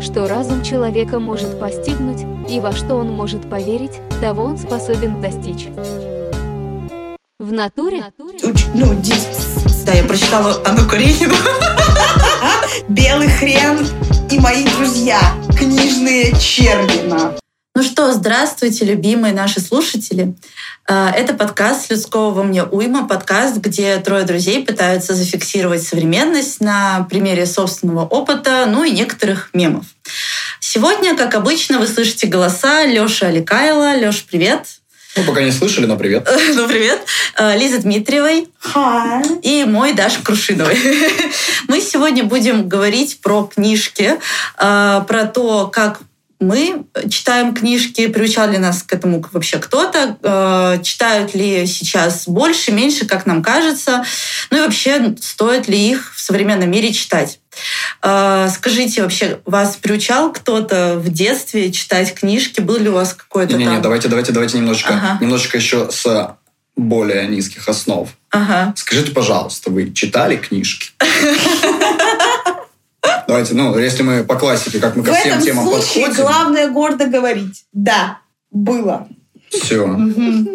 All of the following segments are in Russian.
что разум человека может постигнуть и во что он может поверить, того он способен достичь. В натуре? Ну, Да, я прочитала Анну Каренину. Белый хрен и мои друзья. Книжные червина. Ну что, здравствуйте, любимые наши слушатели. А, Это подкаст «Людского во мне уйма», подкаст, где трое друзей пытаются зафиксировать современность на примере собственного опыта, ну и некоторых мемов. Сегодня, как обычно, вы слышите голоса Лёши Аликайла. Лёш, привет. Ну, пока не слышали, но привет. Ну, привет. А, Лизы Дмитриевой. И мой Даша Крушиновой. Мы сегодня будем говорить про книжки, а, про то, как мы читаем книжки, приучал ли нас к этому вообще кто-то, э, читают ли сейчас больше, меньше, как нам кажется, ну и вообще стоит ли их в современном мире читать. Э, Скажите, вообще, вас приучал кто-то в детстве читать книжки? Был ли у вас какой-то Не-не-не, там... давайте, давайте, давайте немножечко, Ага. немножечко еще с более низких основ. Ага. Скажите, пожалуйста, вы читали книжки? Давайте, ну, если мы по классике, как мы ко В всем этом темам случае подходим. главное гордо говорить. Да, было. Все,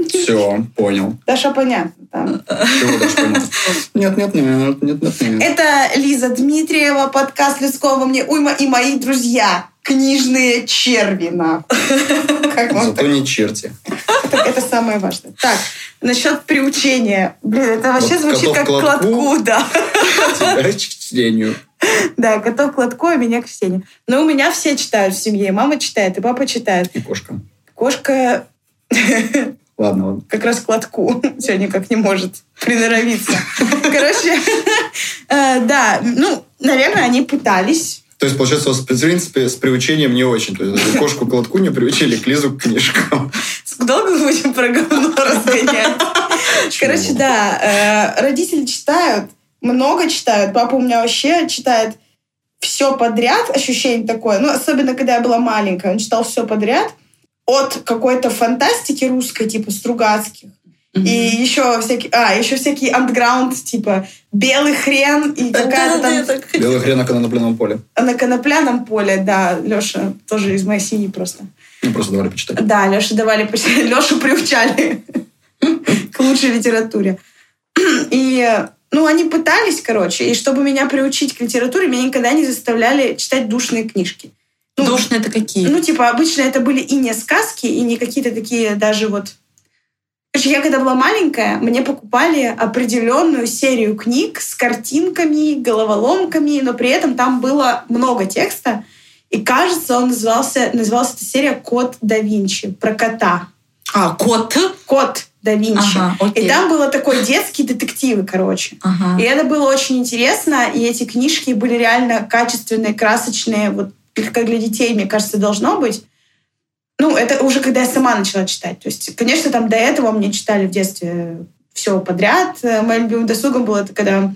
все, понял. Даша, понятно. там. Чего даже понятно? Нет, нет, нет, нет, нет, нет. Это Лиза Дмитриева, подкаст «Людского во мне уйма» и мои друзья. Книжные черви, нахуй. Как вам Зато не черти. это, это самое важное. Так, насчет приучения. Блин, это вообще Вот звучит как к лотку. кладку, да. Тебя к чтению. Да, котов к лотку, а меня к чтению. Но у меня все читают в семье. И мама читает, и папа читает. И кошка. Кошка Ладно, ладно. как раз к лотку все никак не может приноровиться. Короче, э, да, ну, наверное, они пытались. То есть, получается, у вас, в принципе, с приучением не очень. То есть, кошку к лотку не приучили, к Лизу к книжкам. Долго будем про говно разгонять? Короче, да, э, родители читают, много читают. Папа у меня вообще читает все подряд, ощущение такое. Ну, особенно, когда я была маленькая, он читал все подряд. От какой-то фантастики русской, типа Стругацких, И еще всякие, а, еще всякие андграунд, типа белый хрен и какая-то там Белый хрен на конопляном поле. на конопляном поле, да, Леша тоже из моей семьи просто. Ну, просто давали почитать. Да, Леша давали почитать, Лешу приучали к лучшей литературе. И, ну, они пытались, короче, и чтобы меня приучить к литературе, меня никогда не заставляли читать душные книжки. Ну, Душные это какие? Ну, типа, обычно это были и не сказки, и не какие-то такие даже вот... Короче, я когда была маленькая, мне покупали определенную серию книг с картинками, головоломками, но при этом там было много текста. И кажется, он назывался, называлась эта серия «Код да Винчи» про кота. А, кот? «Код да Винчи». Ага, окей. И там было такой детские детективы, короче. Ага. И это было очень интересно, и эти книжки были реально качественные, красочные, вот как для детей, мне кажется, должно быть. Ну, это уже когда я сама начала читать. То есть, конечно, там до этого мне читали в детстве все подряд. Моим любимым досугом было это, когда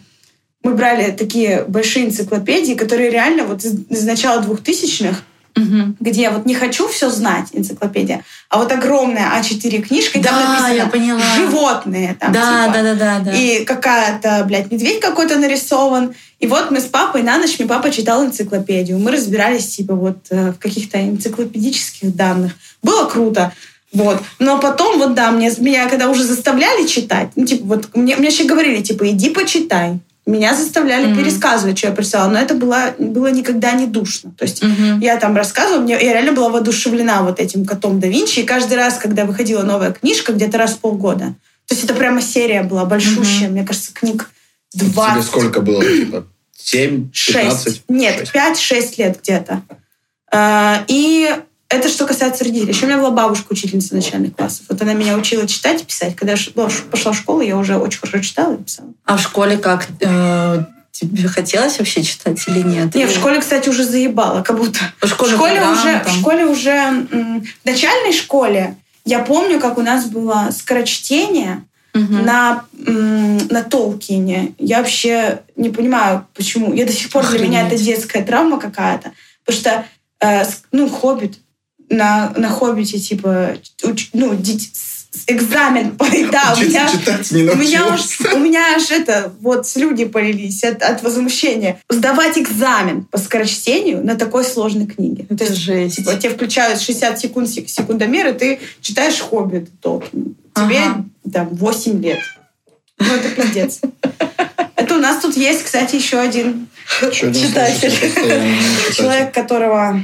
мы брали такие большие энциклопедии, которые реально вот из из начала двухтысячных, Мгм. где я вот не хочу все знать, энциклопедия, а вот огромная А4 книжка, Да, написано я поняла. животные. Там, Да, типа. да, да, да, да. И какая-то, блядь, медведь какой-то нарисован. И вот мы с папой на ночь, мне папа читал энциклопедию. Мы разбирались, типа, вот э, в каких-то энциклопедических данных. Было круто. Вот. Но потом, вот да, мне, меня когда уже заставляли читать, ну, типа, вот мне, мне еще говорили, типа, иди почитай. Меня заставляли Мгм. пересказывать, что я прочитала. Но это было, было никогда не душно. То есть Мгм. я там рассказывала, мне, я реально была воодушевлена вот этим котом да Винчи. И каждый раз, когда выходила новая книжка, где-то раз в полгода, то есть это прямо серия была большущая, мне кажется, книг Тебе 20. сколько было? Типа, 7, 15? 6. Нет, Шесть. 5-6 лет где-то. А, И это что касается родителей. Еще у меня была бабушка, учительница начальных классов. Вот она меня учила читать и писать. Когда я пошла в школу, я уже очень хорошо читала и писала. А в школе как? Э, Тебе хотелось вообще читать или нет? Не, в школе, кстати, уже заебала, как будто. В школе, в школе программа уже, там. в школе уже, в начальной школе я помню, как у нас было скорочтение Мгм. на, на Толкине. Я вообще не понимаю, почему. Я до сих пор для меня это Охренеть. детская травма какая-то. Потому что, э, ну, «Хоббит», на, на «Хоббите», типа, уч- ну, дит- экзамен. Да, у меня, читать не у меня, уж, у меня аж это, вот слюни полились от, от возмущения. Сдавать экзамен по скорочтению на такой сложной книге. Ну, то есть, жесть. типа, тебе включают 60 секунд сек- секундомер, и ты читаешь «Хоббит» Толкина. Тебе Ага. там 8 лет. Ну, это пиздец. Это у нас тут есть, кстати, еще один читатель. человек, которого...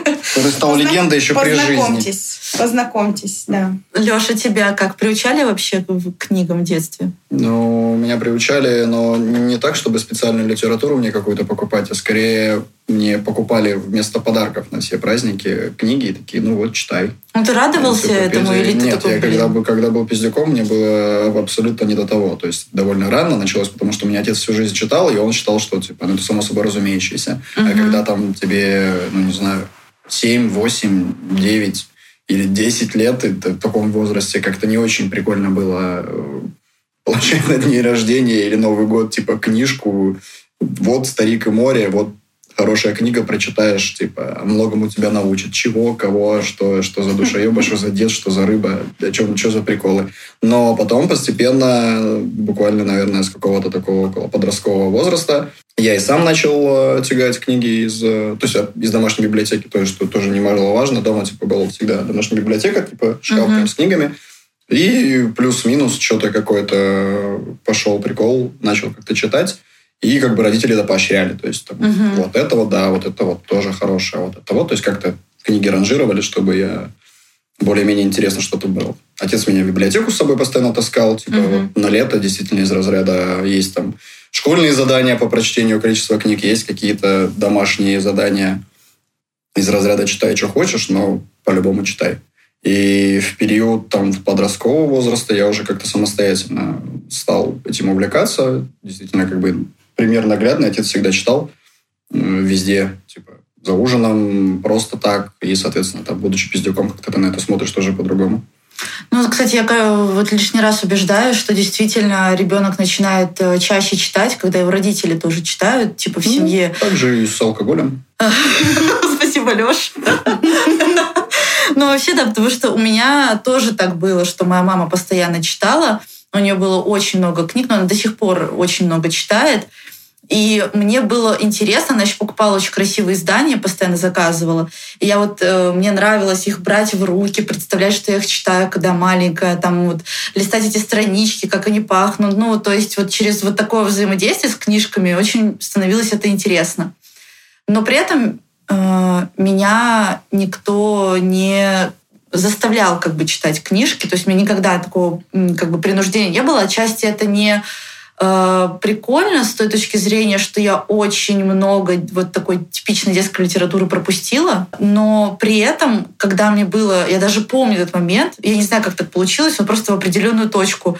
Который стал Позна- легендой еще при жизни. Познакомьтесь. Познакомьтесь, да. Леша, тебя как приучали вообще к книгам в детстве? Ну, меня приучали, но не так, чтобы специальную литературу мне какую-то покупать, а скорее мне покупали вместо подарков на все праздники книги и такие, ну вот, читай. Ну, ты радовался этому или ты Нет, такой, я блин? когда, был- когда был пиздюком, мне было абсолютно не до того. То есть довольно рано началось, потому что у меня отец всю жизнь читал, и он считал, что типа, ну, это само собой разумеющееся. А Мгм. когда там тебе, ну не знаю, 7, 8, 9 или 10 лет, ты в таком возрасте как-то не очень прикольно было э, получать на день рождения или Новый год, типа, книжку. Вот «Старик и море», вот хорошая книга, прочитаешь, типа, многому тебя научит. Чего, кого, что, что за душоеба, что за дед, что за рыба, о чем, что за приколы. Но потом постепенно, буквально, наверное, с какого-то такого около подросткового возраста, я и сам начал э, тягать книги из, э, то есть э, из домашней библиотеки, то есть что тоже немаловажно. Дома типа была всегда домашняя библиотека, типа шкаф прям с книгами. И плюс-минус что-то какой-то пошел прикол, начал как-то читать. И как бы родители это поощряли. То есть там, Мгм. вот это вот, да, вот это вот тоже хорошее, вот это вот. То есть как-то книги ранжировали, чтобы я более-менее интересно что-то было. Отец меня в библиотеку с собой постоянно таскал. Типа Мгм. вот на лето действительно из разряда есть там школьные задания по прочтению количества книг, есть какие-то домашние задания из разряда «читай, что хочешь», но по-любому читай. И в период там подросткового возраста я уже как-то самостоятельно стал этим увлекаться. Действительно, как бы пример наглядный. Отец всегда читал везде, типа за ужином, просто так. И, соответственно, там, будучи пиздюком, как-то ты на это смотришь тоже по-другому. Ну, кстати, я вот лишний раз убеждаю, что действительно ребенок начинает э, чаще читать, когда его родители тоже читают, типа в Ну, семье. Также и с алкоголем. Спасибо, Леш. Ну, вообще, да, потому что у меня тоже так было, что моя мама постоянно читала. У нее было очень много книг, но она до сих пор очень много читает. И мне было интересно, она еще покупала очень красивые издания, постоянно заказывала. И я вот, э, мне нравилось их брать в руки, представлять, что я их читаю, когда маленькая, там вот листать эти странички, как они пахнут. Ну, то есть вот через вот такое взаимодействие с книжками очень становилось это интересно. Но при этом э, меня никто не заставлял как бы читать книжки, то есть мне никогда такого как бы принуждения не было. Отчасти это не э, прикольно с той точки зрения, что я очень много вот такой типичной детской литературы пропустила, но при этом, когда мне было, я даже помню этот момент, я не знаю, как так получилось, но просто в определенную точку.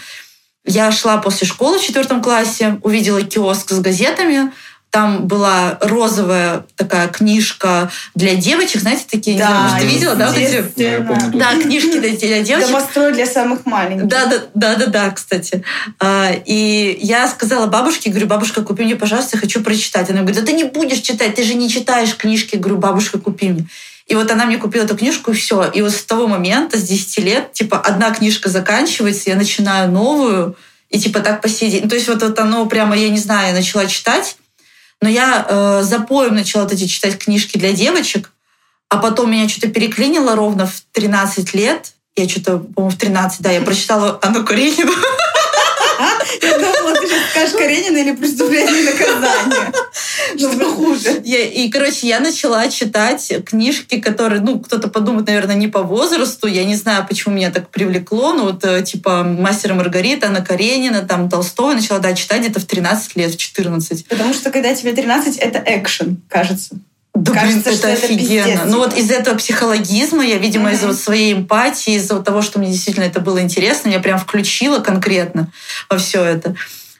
Я шла после школы в четвертом классе, увидела киоск с газетами, там была розовая такая книжка для девочек, знаете, такие, не знаю, может, ты видела, да, вот эти? Да. Да, книжки для, девочек. Домострой для самых маленьких. Да, да, да, да, да, кстати. А, И я сказала бабушке, говорю, бабушка, купи мне, пожалуйста, я хочу прочитать. Она говорит, да ты не будешь читать, ты же не читаешь книжки. Я говорю, бабушка, купи мне. И вот она мне купила эту книжку, и все. И вот с того момента, с 10 лет, типа, одна книжка заканчивается, я начинаю новую, и типа так по сей день. Ну, То есть вот, вот оно прямо, я не знаю, я начала читать, но я э, запоем начала эти читать книжки для девочек, а потом меня что-то переклинило ровно в 13 лет. Я что-то, по-моему, в 13, да, я прочитала Анну Каренину. Я думала, ты сейчас скажешь Каренина или преступление и наказание. Что хуже? И, короче, я начала читать книжки, которые, ну, кто-то подумает, наверное, не по возрасту. Я не знаю, почему меня так привлекло. Ну, вот, э, типа, «Мастер и Маргарита», Анна Каренина, там, Толстого. Начала, да, читать где-то в 13 лет, в 14. Потому что когда тебе 13, это экшен, кажется. Да, Кажется, блин, что это это офигенно. пиздец, ну, вот из этого психологизма я, видимо, Мгм. из-за вот своей эмпатии, из-за вот того, что мне действительно это было интересно, я прям включила конкретно во все это.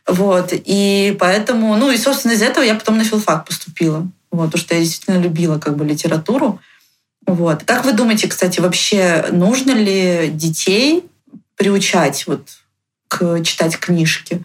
Вот. И поэтому, ну и, собственно, из этого я потом на филфак поступила. Вот, потому что я действительно любила как бы литературу. Вот. Как вы думаете, кстати, вообще нужно ли детей приучать вот к читать книжки?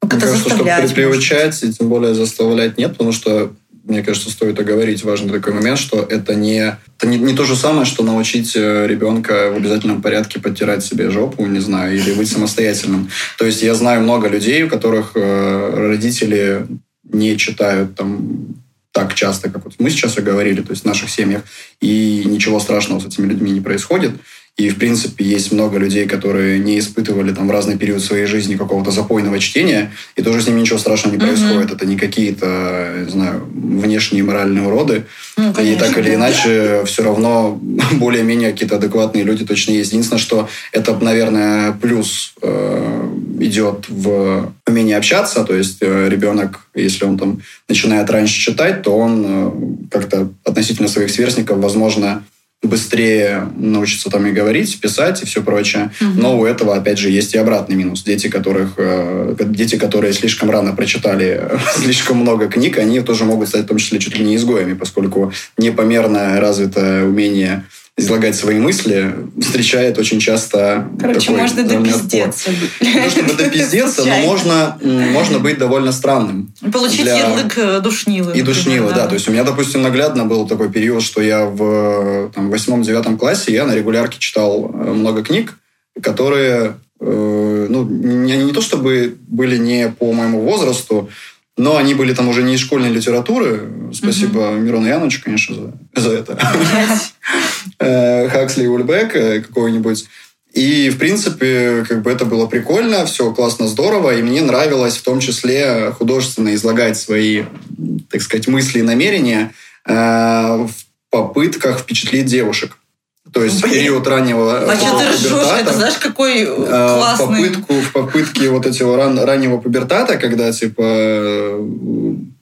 Ну, Мне кажется, чтобы заставлять, при- приучать, и тем более заставлять нет, потому что, мне кажется, стоит оговорить важный такой момент, что это не Это не, не то же самое, что научить э, ребенка в обязательном порядке подтирать себе жопу, не знаю, или быть самостоятельным. То есть я знаю много людей, у которых э, родители не читают там так часто, как вот мы сейчас и говорили, то есть в наших семьях, и ничего страшного с этими людьми не происходит. И, в принципе, есть много людей, которые не испытывали там в разный период своей жизни какого-то запойного чтения, и тоже с ними ничего страшного не происходит. Mm-hmm. Это не какие-то, не знаю, внешние моральные уроды. Ну, и так или иначе, все равно более-менее какие-то адекватные люди точно есть. Единственное, что это, наверное, плюс э, идет в умение общаться. То есть э, ребенок, если он там начинает раньше читать, то он э, как-то относительно своих сверстников, возможно, быстрее научиться там и говорить, писать и все прочее. Угу. Но у этого, опять же, есть и обратный минус. Дети, которых, э, дети, которые слишком рано прочитали слишком много книг, они тоже могут стать в том числе чуть ли не изгоями, поскольку непомерно развитое умение излагать свои мысли, встречает очень часто Короче, такой, можно допиздеться. То чтобы допиздеться, но можно, можно быть довольно странным. Получить для... ярлык э, душнилы. И душнилы, да. да. То есть у меня, допустим, наглядно был такой период, что я в восьмом-девятом классе, я на регулярке читал э, много книг, которые э, ну, не, не то чтобы были не по моему возрасту, но они были там уже не из школьной литературы. Спасибо угу. Мирону Яновичу, конечно, за, за это. Э, Хаксли и Ульбек э, какой-нибудь. И, в принципе, как бы это было прикольно, все классно, здорово, и мне нравилось в том числе художественно излагать свои, так сказать, мысли и намерения э, в попытках впечатлить девушек. То есть Блин. период раннего а что ты ржешь? Это знаешь, какой классный... В, попытку, в попытке вот этого ран, раннего пубертата, когда, типа,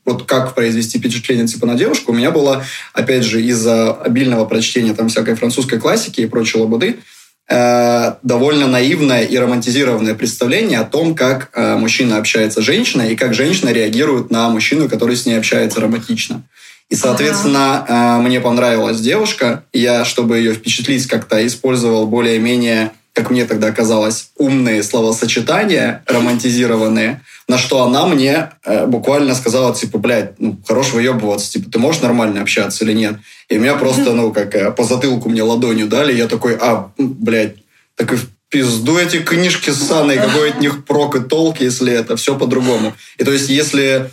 вот как произвести впечатление типа на девушку, у меня было, опять же, из-за обильного прочтения там всякой французской классики и прочей лобуды, э, довольно наивное и романтизированное представление о том, как э, мужчина общается с женщиной и как женщина реагирует на мужчину, который с ней общается романтично. И, соответственно, ага. э, мне понравилась девушка. Я, чтобы ее впечатлить, как-то использовал более-менее, как мне тогда казалось, умные словосочетания, романтизированные на что она мне э, буквально сказала, типа, блядь, ну, хорош выебываться, типа, ты можешь нормально общаться или нет? И меня просто, ну, как э, по затылку мне ладонью дали, я такой, а, блядь, так и в пизду эти книжки ссаные, какой от них прок и толк, если это все по-другому. И то есть, если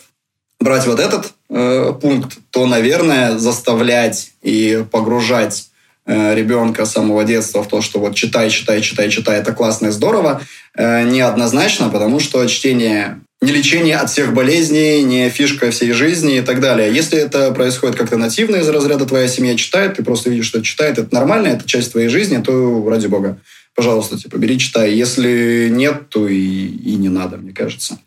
брать вот этот э, пункт, то, наверное, заставлять и погружать э, ребенка с самого детства в то, что вот читай, читай, читай, читай, это классно и здорово, э, неоднозначно, потому что чтение не лечение от всех болезней, не фишка всей жизни и так далее. Если это происходит как-то нативно из разряда твоя семья читает, ты просто видишь, что читает, это нормально, это часть твоей жизни, то ради бога, пожалуйста, типа, бери, читай. Если нет, то и, и не надо, мне кажется.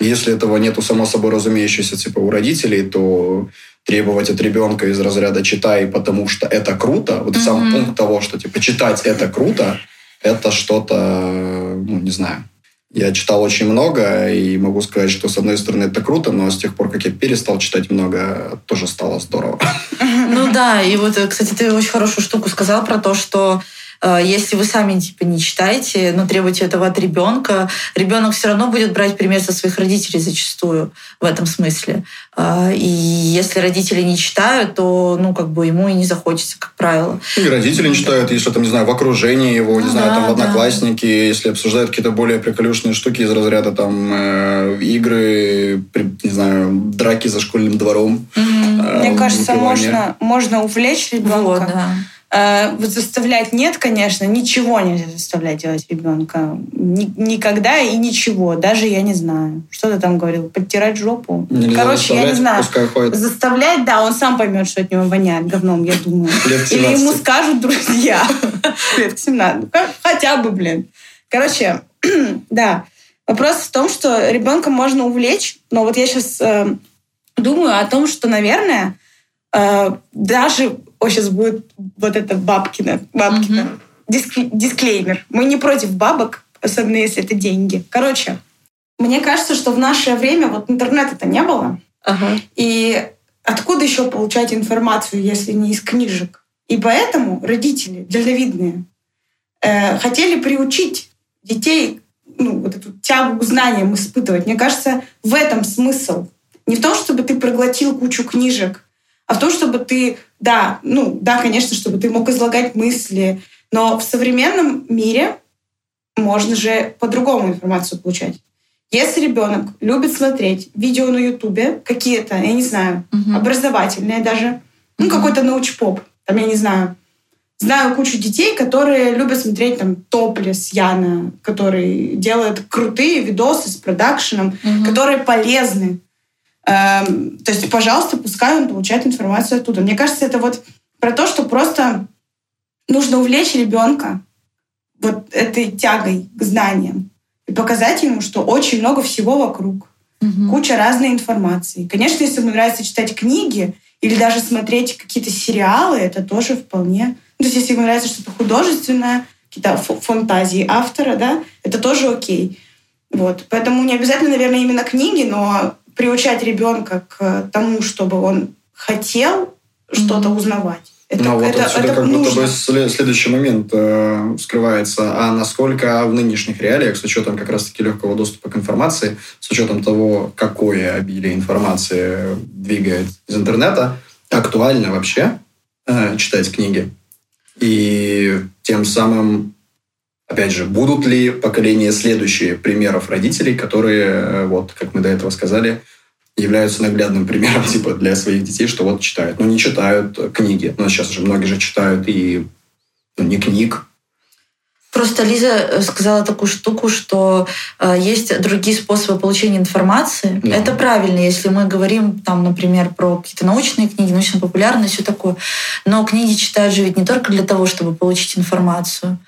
Если этого нету, само собой разумеющееся, типа, у родителей, то требовать от ребенка из разряда «читай, потому что это круто», вот mm-hmm. сам пункт того, что, типа, читать это круто, это что-то, ну, не знаю, я читал очень много, и могу сказать, что, с одной стороны, это круто, но с тех пор, как я перестал читать много, тоже стало здорово. Ну да, и вот, кстати, ты очень хорошую штуку сказал про то, что Э, если вы сами типа не читаете, но требуете этого от ребенка, ребенок все равно будет брать пример со своих родителей зачастую в этом смысле. Э, и если родители не читают, то ну как бы ему и не захочется, как правило. И родители не читают, если там, не знаю, в окружении его, ну, не знаю, да, там в одноклассники, да. если обсуждают какие-то более приколюшные штуки из разряда там э, игры, не знаю, драки за школьным двором. Э, Мне кажется, можно, можно увлечь ребенка. Вот, да Э, вот заставлять нет, конечно, ничего нельзя заставлять делать ребенка. Ни, никогда и ничего. Даже я не знаю. Что ты там говорил? Подтирать жопу? Нельзя Короче, я не знаю. Заставлять, да, он сам поймет, что от него воняет говном, я думаю. Или ему скажут друзья. Лет 17. Хотя бы, блин. Короче, да. Вопрос в том, что ребенка можно увлечь, но вот я сейчас э, думаю о том, что, наверное, э, даже о, сейчас будет вот это бабкина, бабкина. Угу. Диск, дисклеймер. Мы не против бабок, особенно если это деньги. Короче, мне кажется, что в наше время вот интернета-то не было. Ага. И откуда еще получать информацию, если не из книжек? И поэтому родители, дальновидные, э, хотели приучить детей ну, вот эту тягу к знаниям испытывать. Мне кажется, в этом смысл. Не в том, чтобы ты проглотил кучу книжек, а в том, чтобы ты, да, ну, да, конечно, чтобы ты мог излагать мысли, но в современном мире можно же по-другому информацию получать. Если ребенок любит смотреть видео на Ютубе, какие-то, я не знаю, угу. образовательные даже, ну, угу. какой-то научпоп, там, я не знаю, знаю кучу детей, которые любят смотреть там топлес Яна, который делает крутые видосы с продакшеном, угу. которые полезны. Эм, то есть, пожалуйста, пускай он получает информацию оттуда. Мне кажется, это вот про то, что просто нужно увлечь ребенка вот этой тягой к знаниям и показать ему, что очень много всего вокруг, угу. куча разной информации. Конечно, если ему нравится читать книги или даже смотреть какие-то сериалы, это тоже вполне... Ну, то есть если ему нравится что-то художественное, какие-то фантазии автора, да, это тоже окей. Вот. Поэтому не обязательно, наверное, именно книги, но приучать ребенка к тому, чтобы он хотел что-то узнавать. Это, Но ну, вот это, отсюда это как нужно. будто бы следующий момент э, скрывается. А насколько в нынешних реалиях, с учетом как раз-таки легкого доступа к информации, с учетом того, какое обилие информации двигает из интернета, актуально вообще э, читать книги? И тем самым, опять же, будут ли поколения следующие примеров родителей, которые, э, вот, как мы до этого сказали, являются наглядным примером типа для своих детей, что вот читают. Но не читают книги. Но сейчас уже многие же читают и ну, не книг. Просто Лиза э, сказала такую штуку, что э, есть другие способы получения информации. Да. Это правильно, если мы говорим, там, например, про какие-то научные книги, научно-популярные, все такое. Но книги читают же ведь не только для того, чтобы получить информацию.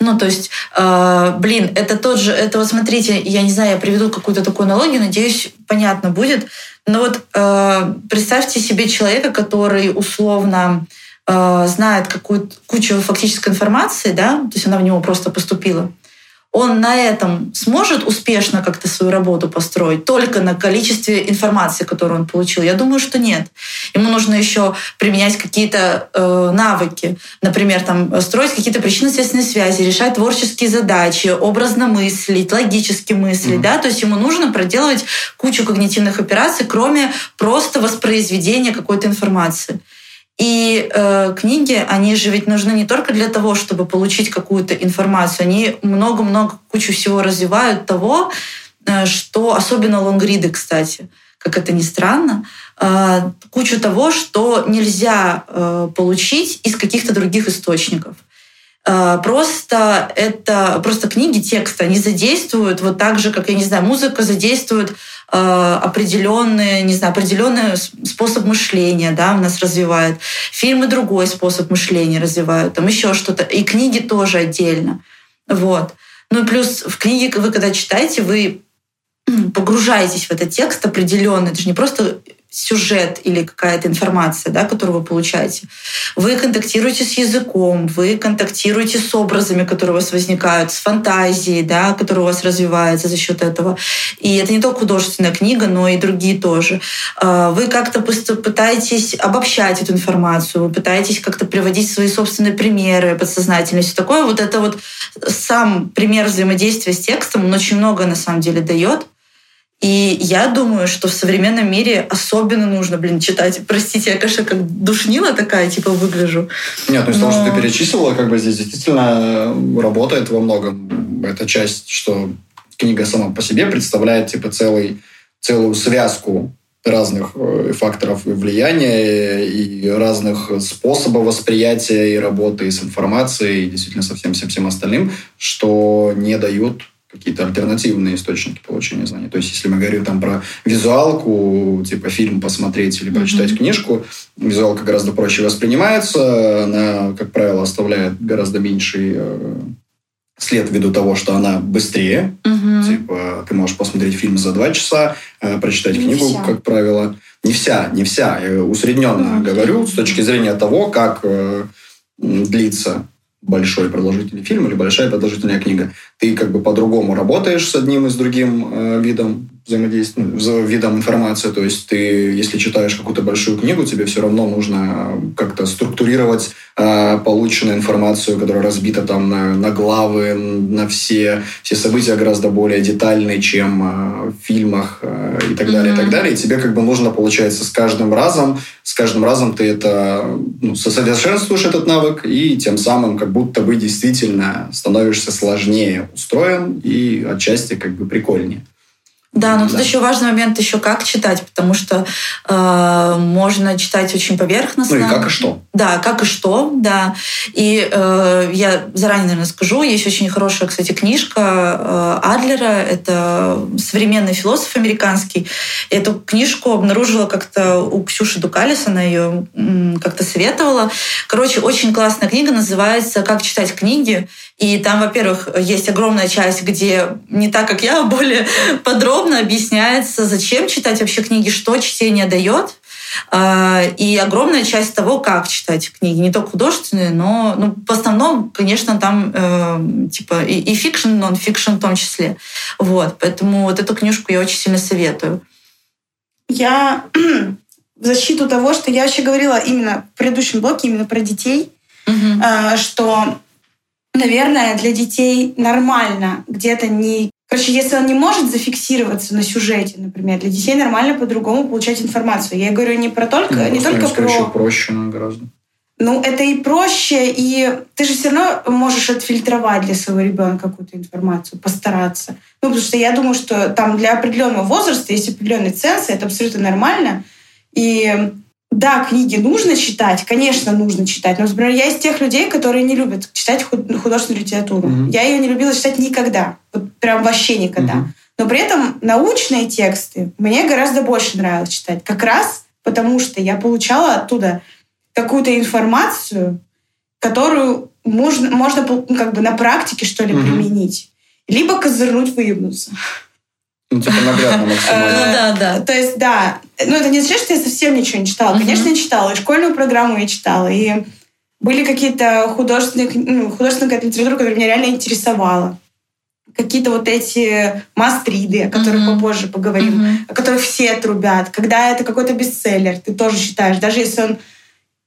Ну, то есть, э, блин, это тот же, это вот смотрите, я не знаю, я приведу какую-то такую аналогию, надеюсь, понятно будет. Но вот э, представьте себе человека, который условно э, знает какую-то кучу фактической информации, да, то есть она в него просто поступила он на этом сможет успешно как-то свою работу построить только на количестве информации, которую он получил? Я думаю, что нет. Ему нужно еще применять какие-то э, навыки, например, там строить какие-то причинно-следственные связи, решать творческие задачи, образно мыслить, логически мыслить, mm-hmm. да, то есть ему нужно проделывать кучу когнитивных операций, кроме просто воспроизведения какой-то информации. И э, книги, они же ведь нужны не только для того, чтобы получить какую-то информацию, они много-много кучу всего развивают того, э, что особенно лонгриды, кстати, как это ни странно, э, кучу того, что нельзя э, получить из каких-то других источников. Э, просто это просто книги, тексты, они задействуют вот так же, как, я не знаю, музыка задействует э, определенный, не знаю, определенный способ мышления, да, у нас развивает. Фильмы другой способ мышления развивают, там еще что-то. И книги тоже отдельно. Вот. Ну и плюс в книге вы когда читаете, вы погружаетесь в этот текст определенный. Это же не просто сюжет или какая-то информация, да, которую вы получаете. Вы контактируете с языком, вы контактируете с образами, которые у вас возникают, с фантазией, да, которая у вас развивается за счет этого. И это не только художественная книга, но и другие тоже. А, вы как-то пытаетесь обобщать эту информацию, вы пытаетесь как-то приводить свои собственные примеры подсознательно. Все такое. Вот это вот сам пример взаимодействия с текстом, он очень много на самом деле дает. И я думаю, что в современном мире особенно нужно, блин, читать. Простите, я, конечно, как душнила такая, типа, выгляжу. Нет, ну из Но... того, что ты перечислила, как бы здесь действительно работает во многом. эта часть, что книга сама по себе представляет, типа, целый, целую связку разных э, факторов влияния, и разных способов восприятия и работы с информацией, и действительно со всем, всем, всем остальным, что не дают какие-то альтернативные источники получения знаний. То есть, если мы говорим там про визуалку, типа фильм посмотреть или прочитать mm-hmm. книжку, визуалка гораздо проще воспринимается, она, как правило, оставляет гораздо меньший э, след ввиду того, что она быстрее. Mm-hmm. Типа, ты можешь посмотреть фильм за два часа, э, прочитать не книгу, вся. как правило. Не вся, не вся. Я усредненно mm-hmm. говорю с точки зрения того, как э, длится большой продолжительный фильм или большая продолжительная книга. Ты как бы по-другому работаешь с одним и с другим э, видом взаимодействия, ну, видом информации. То есть ты, если читаешь какую-то большую книгу, тебе все равно нужно как-то структурировать э, полученную информацию, которая разбита там на, на главы, на все, все события гораздо более детальные, чем э, в фильмах э, и так далее, mm-hmm. и так далее. И тебе как бы нужно, получается, с каждым разом, с каждым разом ты это ну, совершенствуешь этот навык, и тем самым как будто бы действительно становишься сложнее устроен и отчасти как бы прикольнее. Да, но да. тут еще важный момент еще как читать, потому что э, можно читать очень поверхностно. Ну и как и что. Да, как и что, да. И э, я заранее, наверное, скажу, есть очень хорошая, кстати, книжка э, Адлера, это современный философ американский. Эту книжку обнаружила как-то у Ксюши Дукалис, она ее как-то советовала. Короче, очень классная книга, называется «Как читать книги». И там, во-первых, есть огромная часть, где не так, как я, а более подробно объясняется, зачем читать вообще книги, что чтение дает. А, и огромная часть того, как читать книги, не только художественные, но ну, в основном, конечно, там э, типа и, и fiction, нон-фикшн в том числе. Вот, поэтому вот эту книжку я очень сильно советую. Я в защиту того, что я вообще говорила именно в предыдущем блоке именно про детей, угу. что наверное, для детей нормально где-то не... Короче, если он не может зафиксироваться на сюжете, например, для детей нормально по-другому получать информацию. Я говорю не про только, ну, не только про... еще проще ну, гораздо. Ну, это и проще, и ты же все равно можешь отфильтровать для своего ребенка какую-то информацию, постараться. Ну, потому что я думаю, что там для определенного возраста есть определенный ценз, это абсолютно нормально. И да, книги нужно читать, конечно, нужно читать. Но, например, я из тех людей, которые не любят читать художественную литературу. Mm-hmm. Я ее не любила читать никогда. Вот прям вообще никогда. Mm-hmm. Но при этом научные тексты мне гораздо больше нравилось читать. Как раз потому, что я получала оттуда какую-то информацию, которую можно, можно ну, как бы на практике, что ли, mm-hmm. применить. Либо козырнуть, выебнуться. Ну, типа наглядно максимально. Ну да, да. То есть, да. Ну, это не означает, что я совсем ничего не читала. Конечно, я читала. И школьную программу я читала. И были какие-то художественные, ну, художественная какая-то литература, которая меня реально интересовала. Какие-то вот эти мастриды, о которых mm-hmm. попозже поговорим, mm-hmm. о которых все трубят. Когда это какой-то бестселлер, ты тоже читаешь. Даже если он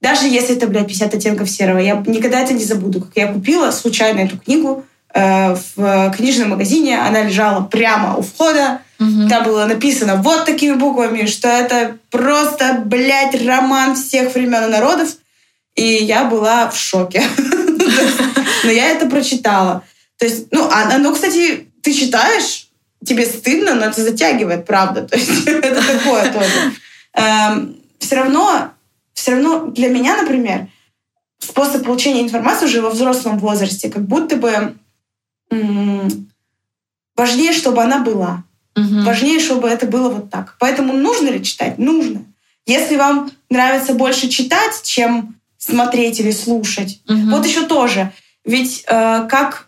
даже если это, блядь, 50 оттенков серого, я никогда это не забуду. Как я купила случайно эту книгу, в книжном магазине. Она лежала прямо у входа. Угу. Там было написано вот такими буквами, что это просто, блядь, роман всех времен и народов. И я была в шоке. Но я это прочитала. То есть, ну, оно, а, кстати, ты читаешь, тебе стыдно, но это затягивает, правда. То есть это такое тоже. Эм, все равно, все равно для меня, например, способ получения информации уже во взрослом возрасте, как будто бы важнее, чтобы она была. Угу. Важнее, чтобы это было вот так. Поэтому нужно ли читать? Нужно. Если вам нравится больше читать, чем смотреть или слушать, угу. вот еще тоже. Ведь э, как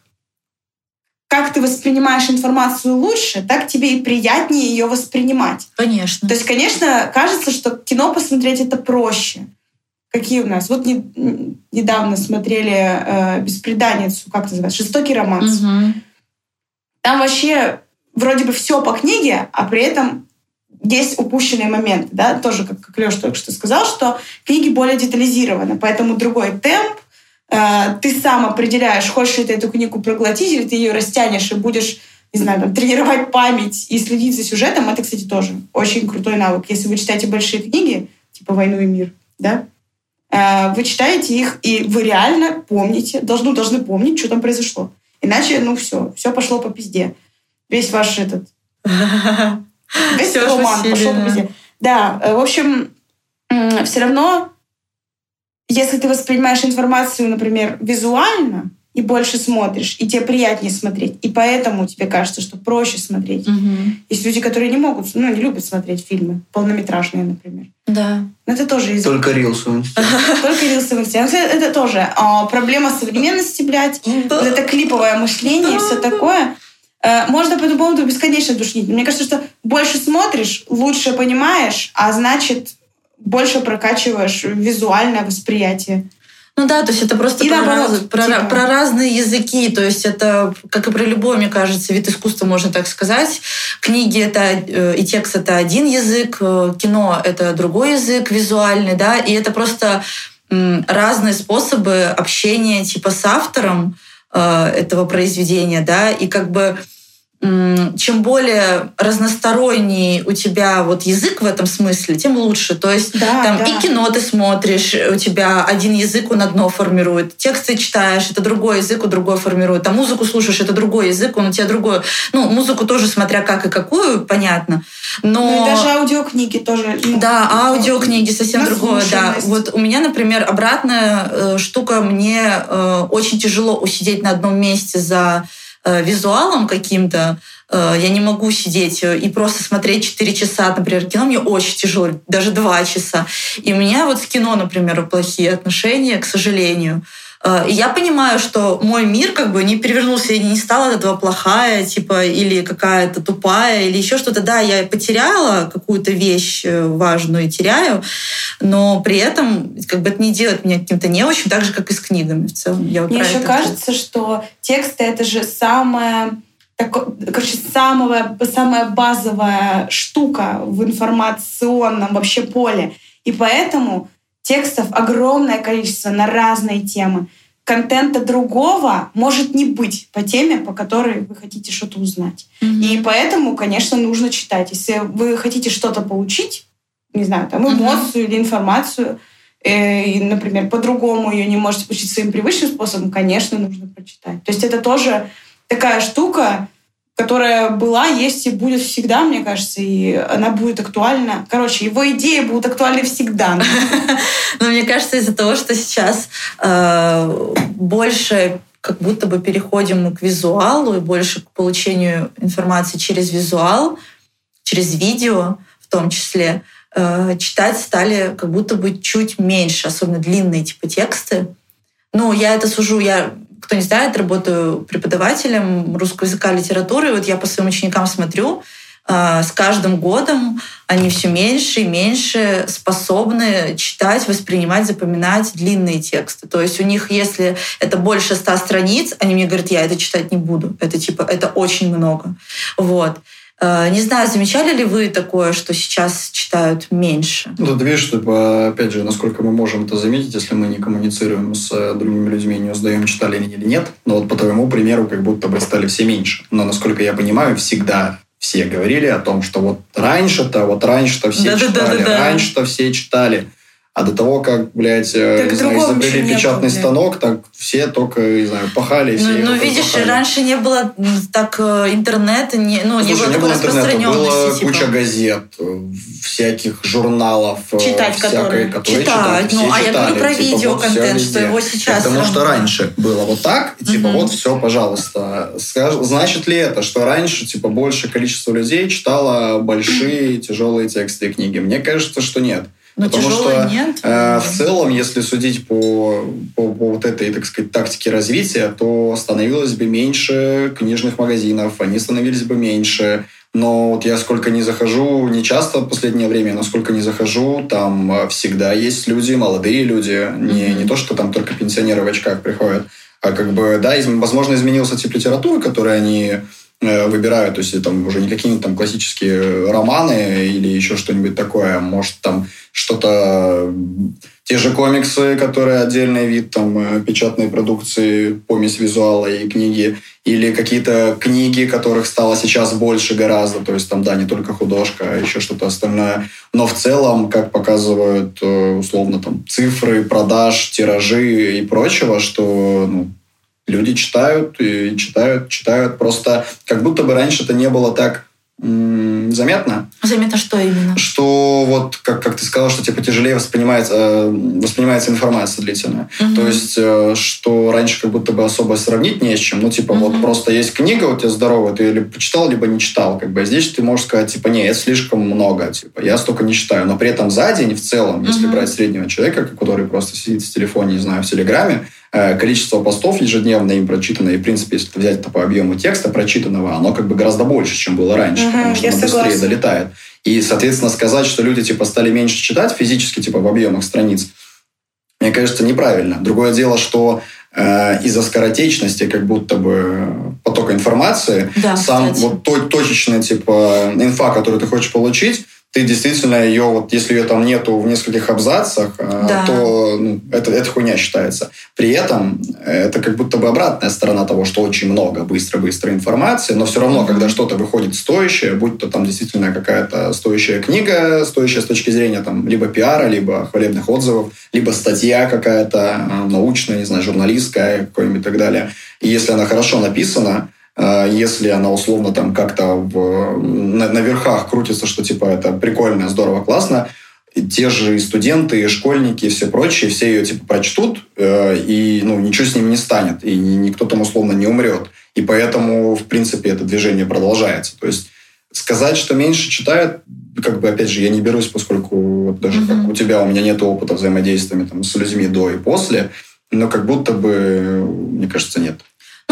как ты воспринимаешь информацию лучше, так тебе и приятнее ее воспринимать. Конечно. То есть, конечно, кажется, что кино посмотреть это проще. Какие у нас? Вот не, недавно смотрели э, «Беспреданницу», как называется? «Жестокий романс». Угу. Там вообще вроде бы все по книге, а при этом есть упущенные моменты, да, тоже, как, как Леша только что сказал, что книги более детализированы, поэтому другой темп, э, ты сам определяешь, хочешь ли ты эту книгу проглотить, или ты ее растянешь и будешь, не знаю, там, тренировать память и следить за сюжетом, это, кстати, тоже очень крутой навык. Если вы читаете большие книги, типа «Войну и мир», да, вы читаете их, и вы реально помните, должны, должны помнить, что там произошло. Иначе, ну все, все пошло по пизде. Весь ваш этот... Весь роман пошел по пизде. Да, э, в общем, все равно, если ты воспринимаешь информацию, например, визуально, и больше смотришь, и тебе приятнее смотреть. И поэтому тебе кажется, что проще смотреть. Угу. Есть люди, которые не могут, ну, не любят смотреть фильмы, полнометражные, например. Да. Но это тоже из... Только рилсы Только рилсы в Это тоже а, проблема современности, блядь. Вот это клиповое мышление и все такое. Э, можно по этому поводу бесконечно душнить. Мне кажется, что больше смотришь, лучше понимаешь, а значит, больше прокачиваешь визуальное восприятие. Ну да, то есть это просто И про, наоборот, раз- про, типа. про разные языки. То есть это, как и про любой, мне кажется, вид искусства, можно так сказать. Книги это э, и текст это один язык, э, кино это другой язык визуальный, да, и это просто разные способы общения типа с автором э, этого произведения, да, и как бы чем более разносторонний у тебя вот язык в этом смысле, тем лучше. То есть Да, там да. и кино ты смотришь, у тебя один язык, он одно формирует. Тексты читаешь, это другой язык, у другой формирует. Там музыку слушаешь, это другой язык, он у тебя другой. Ну, музыку тоже смотря как и какую, понятно. Но... Ну и даже аудиокниги тоже. ну, Да, аудиокниги совсем другое, да. Вот у меня, например, обратная э, штука, мне э, очень тяжело усидеть на одном месте за визуалом каким-то. Э, я не могу сидеть э, и просто смотреть 4 часа, например, кино. Мне очень тяжело, даже 2 часа. И у меня вот с кино, например, плохие отношения, к сожалению. Э, И я понимаю, что мой мир как бы не перевернулся, я не стала от этого плохая, типа, или какая-то тупая, или еще что-то. Да, я потеряла какую-то вещь э, важную и теряю, но при этом как бы это не делает меня каким-то неучим, так же, как и с книгами в целом. Я вот Мне еще кажется, что тексты это же самое тако- короче, самая, самая базовая штука в информационном вообще поле. И поэтому текстов огромное количество на разные темы. Контента другого может не быть по теме, по которой вы хотите что-то узнать. Мгм. И поэтому, конечно, нужно читать. Если вы хотите что-то получить, не знаю, там эмоцию или информацию, э, и, например, по-другому ее не можете получить своим привычным способом, конечно, нужно прочитать. То есть это тоже такая штука, которая была, есть и будет всегда, мне кажется, и она будет актуальна. Короче, его идеи будут актуальны всегда. Но мне кажется, из-за того, что сейчас э, больше как будто бы переходим к визуалу и больше к получению информации через визуал, через видео в том числе, э, читать стали как будто бы чуть меньше, особенно длинные типа тексты. Ну, я это сужу, я, кто не знает, работаю преподавателем русского языка и литературы. Вот я по своим ученикам смотрю, э, с каждым годом они все меньше и меньше способны читать, воспринимать, запоминать длинные тексты. То есть у них, если это больше ста страниц, они мне говорят, я это читать не буду. Это типа, это очень много. Вот. Э, Не знаю, замечали ли вы такое, что сейчас читают меньше? Ну, Тут видишь, типа, опять же, насколько мы можем это заметить, если мы не коммуницируем с э, другими людьми, не узнаем, читали они или нет. Но вот по твоему примеру, как будто бы стали все меньше. Но, насколько я понимаю, всегда все говорили о том, что вот раньше-то, вот раньше-то все Да-да-да-да-да. читали, раньше-то все читали. А до того, как, блядь, э, Так не знаю, изобрели не печатный было, станок, так все только, не знаю, пахали. Все Ну, ну, видишь, пахали. раньше не было так э, интернета, не, ну, не Слушай, было не такой было распространенности. типа. куча газет, э, всяких журналов, Читать всякой, которые. которые Читать, читали, ну, а я читали, говорю про типа, вот видеоконтент, всё что его сейчас Потому что раньше было вот так, типа Мгм. вот все, пожалуйста. Значит ли это, что раньше типа большее количество людей читало большие тяжелые тексты и книги? Мне кажется, что нет. Но Потому тяжелое что, нет. Э, В целом, если судить по, по, по вот этой, так сказать, тактике развития, то становилось бы меньше книжных магазинов, они становились бы меньше. Но вот я сколько не захожу, не часто в последнее время, но сколько не захожу, там э, всегда есть люди, молодые люди, не, не то, что там только пенсионеры в очках приходят, а как бы, да, изм- возможно, изменился тип литературы, который они э, выбирают, то есть там уже не какие-нибудь там классические романы или еще что-нибудь такое, может там что-то те же комиксы, которые отдельный вид там э, печатной продукции, помесь визуала и книги, или какие-то книги, которых стало сейчас больше гораздо, то есть там, да, не только художка, а еще что-то остальное. Но в целом, как показывают э, условно там цифры продаж, тиражи и прочего, что ну, люди читают и читают, читают. Просто как будто бы раньше это не было так м, заметно, Заметно, что именно. что вот, как, как ты сказал, что типа тяжелее воспринимается, э, воспринимается информация длительная. Мгм. То есть, э, что раньше как будто бы особо сравнить не с чем. Ну, типа, вот Мгм. просто есть книга у тебя здоровая, ты либо почитал, либо не читал. Как бы А здесь ты можешь сказать, типа, не, это слишком много, типа, я столько не читаю. Но при этом за день в целом, если Мгм. брать среднего человека, который просто сидит в телефоне, не знаю, в Телеграме, э, количество постов ежедневно им прочитано, и, в принципе, если взять это по объему текста прочитанного, оно как бы гораздо больше, чем было раньше, Мгм, потому что я быстрее долетает. И, соответственно, сказать, что люди, типа, стали меньше читать физически, типа, в объемах страниц, мне кажется, неправильно. Другое дело, что э, из-за скоротечности как будто бы потока информации, да, сам кстати. вот то, точечная типа инфа, которую ты хочешь получить, ты действительно ее, вот если ее там нету в нескольких абзацах, э, Да. то ну, это, это хуйня считается. При этом э, это как будто бы обратная сторона того, что очень много быстро-быстро информации, но все равно, когда что-то выходит стоящее, будь то там действительно какая-то стоящая книга, стоящая с точки зрения там либо пиара, либо хвалебных отзывов, либо статья какая-то э, научная, не знаю, журналистская какой-нибудь и так далее. И если она хорошо написана, если она условно там как-то в, на, на верхах крутится, что типа это прикольно, здорово, классно, и те же и студенты, и школьники, и все прочие, все ее типа прочтут, э, и ну, ничего с ним не станет, и ни- никто там условно не умрет. И поэтому, в принципе, это движение продолжается. То есть сказать, что меньше читают, как бы, опять же, я не берусь, поскольку вот даже Мгм. как у тебя, у меня нет опыта взаимодействия там, с людьми до и после, но как будто бы, мне кажется, нет.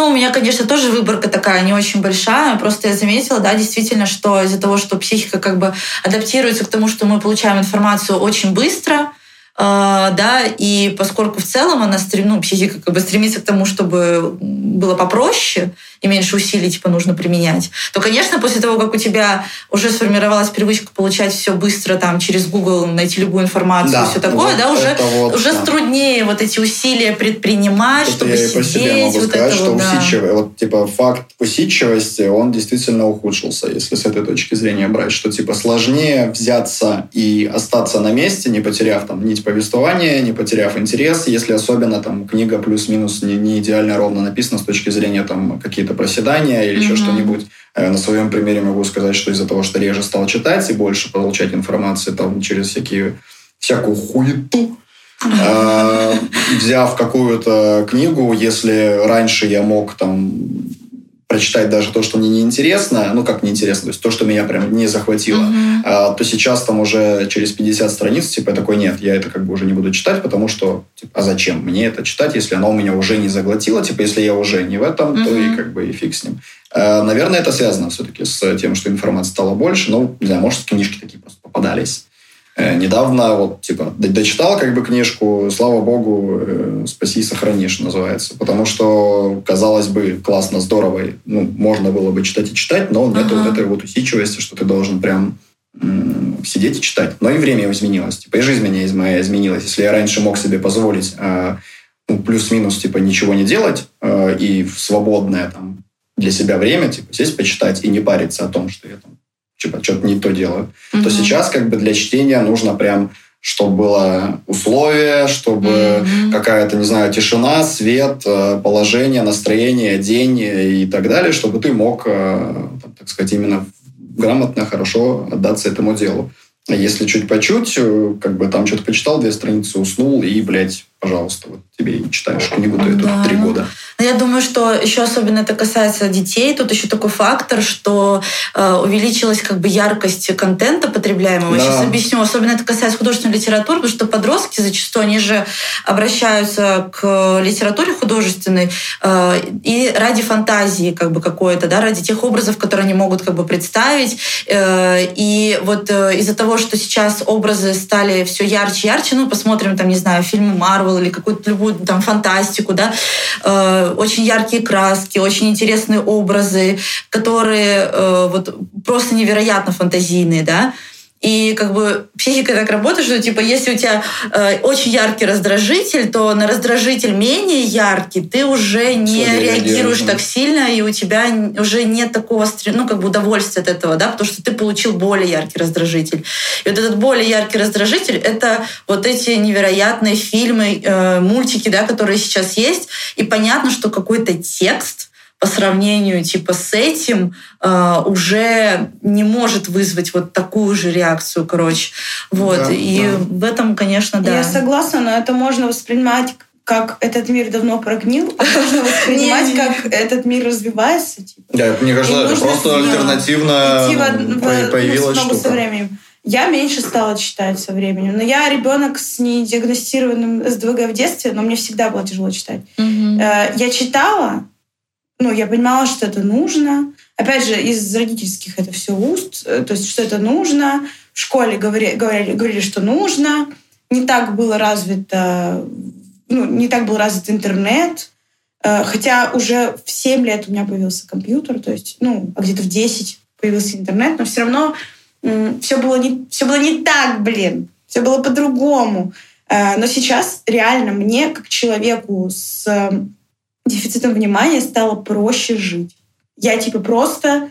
Ну, у меня, конечно, тоже выборка такая не очень большая. Просто я заметила, да, действительно, что из-за того, что психика как бы адаптируется к тому, что мы получаем информацию очень быстро, э, да, и поскольку в целом она стрем, ну, психика как бы стремится к тому, чтобы было попроще и меньше усилий типа нужно применять, то, конечно, после того, как у тебя уже сформировалась привычка получать все быстро там через Google, найти любую информацию, все такое, вот да, уже вот, уже да. труднее вот эти усилия предпринимать, Это чтобы я и по себе сидеть, могу вот сказать, это что да. усидчивый, вот типа факт усидчивости, он действительно ухудшился, если с этой точки зрения брать, что типа сложнее взяться и остаться на месте, не потеряв там нить повествования, не потеряв интерес, если особенно там книга плюс-минус не, не идеально ровно написана с точки зрения там какие-то проседания или еще Мгм. что-нибудь. Э, На своем примере могу сказать, что из-за того, что реже стал читать и больше получать информации там через всякие всякую хуету, а, взяв какую-то книгу, если раньше я мог там прочитать даже то, что мне неинтересно, ну как неинтересно, то есть то, что меня прям не захватило, Мгм. а, то сейчас там уже через 50 страниц, типа, такой, нет, я это как бы уже не буду читать, потому что, типа, а зачем мне это читать, если оно у меня уже не заглотило, типа, если я уже не в этом, то и как бы и фиг с ним. А, наверное, это связано все-таки с тем, что информации стало больше, ну, не знаю, может, книжки такие просто попадались. Э, Недавно вот, типа, дочитал как бы книжку, слава богу, э, спаси и сохрани, что называется. Потому что, казалось бы, классно, здорово, ну, можно было бы читать и читать, но нет Ага. вот этой вот усидчивости, что ты должен прям сидеть и читать. Но и время изменилось. Типа, и жизнь меня моя изменилась. Если я раньше мог себе позволить а, ну, плюс-минус, типа, ничего не делать а, и в свободное там для себя время, типа, сесть почитать и не париться о том, что я там что-то не то делаю, то Мгм. сейчас как бы для чтения нужно прям, чтобы было условие, чтобы Мгм. какая-то, не знаю, тишина, свет, э, положение, настроение, день и так далее, чтобы ты мог, э, так сказать, именно грамотно, хорошо отдаться этому делу. А если чуть по чуть, э, как бы там что-то почитал, две страницы уснул, и, блядь, пожалуйста, вот тебе и читаешь книгу, то это Да. три года. Но Я думаю, что еще особенно это касается детей. Тут еще такой фактор, что э, увеличилась как бы яркость контента потребляемого. Да. Сейчас объясню. Особенно это касается художественной литературы, потому что подростки зачастую они же обращаются к литературе художественной э, и ради фантазии как бы какой-то, да, ради тех образов, которые они могут как бы представить. Э, и вот э, из-за того, что сейчас образы стали все ярче, ярче, ну посмотрим там, не знаю, фильмы Марвел или какую-то любую там фантастику, да, э, очень яркие краски, очень интересные образы, которые э, вот просто невероятно фантазийные, да. И как бы психика так работает, что типа если у тебя э, очень яркий раздражитель, то на раздражитель менее яркий ты уже не Слабее реагируешь так сильно, и у тебя уже нет такого ну, как бы удовольствия от этого, да, потому что ты получил более яркий раздражитель. И вот этот более яркий раздражитель — это вот эти невероятные фильмы, э, мультики, да, которые сейчас есть. И понятно, что какой-то текст по сравнению типа с этим э, уже не может вызвать вот такую же реакцию, короче. Вот. Да, и да. в этом, конечно, да. Я согласна, но это можно воспринимать как этот мир давно прогнил, а можно воспринимать, как этот мир развивается. Типа. Да, мне кажется, это нужно просто альтернативно в ну, появилась снова со штука. временем. Я меньше стала читать со временем. Но я ребенок с недиагностированным СДВГ в детстве, но мне всегда было тяжело читать. Э, Я читала, ну, я понимала, что это нужно. Опять же, из родительских это все уст, э, то есть, что это нужно. В школе говори- говорили, говорили, что нужно. Не так было развито ну, не так был развит интернет, э, хотя уже в 7 лет у меня появился компьютер, то есть, ну, а где-то в 10 появился интернет, но все равно все было не, все было не так, блин. Все было по-другому. Э, но сейчас реально мне, как человеку с дефицитом внимания, стало проще жить. Я типа просто...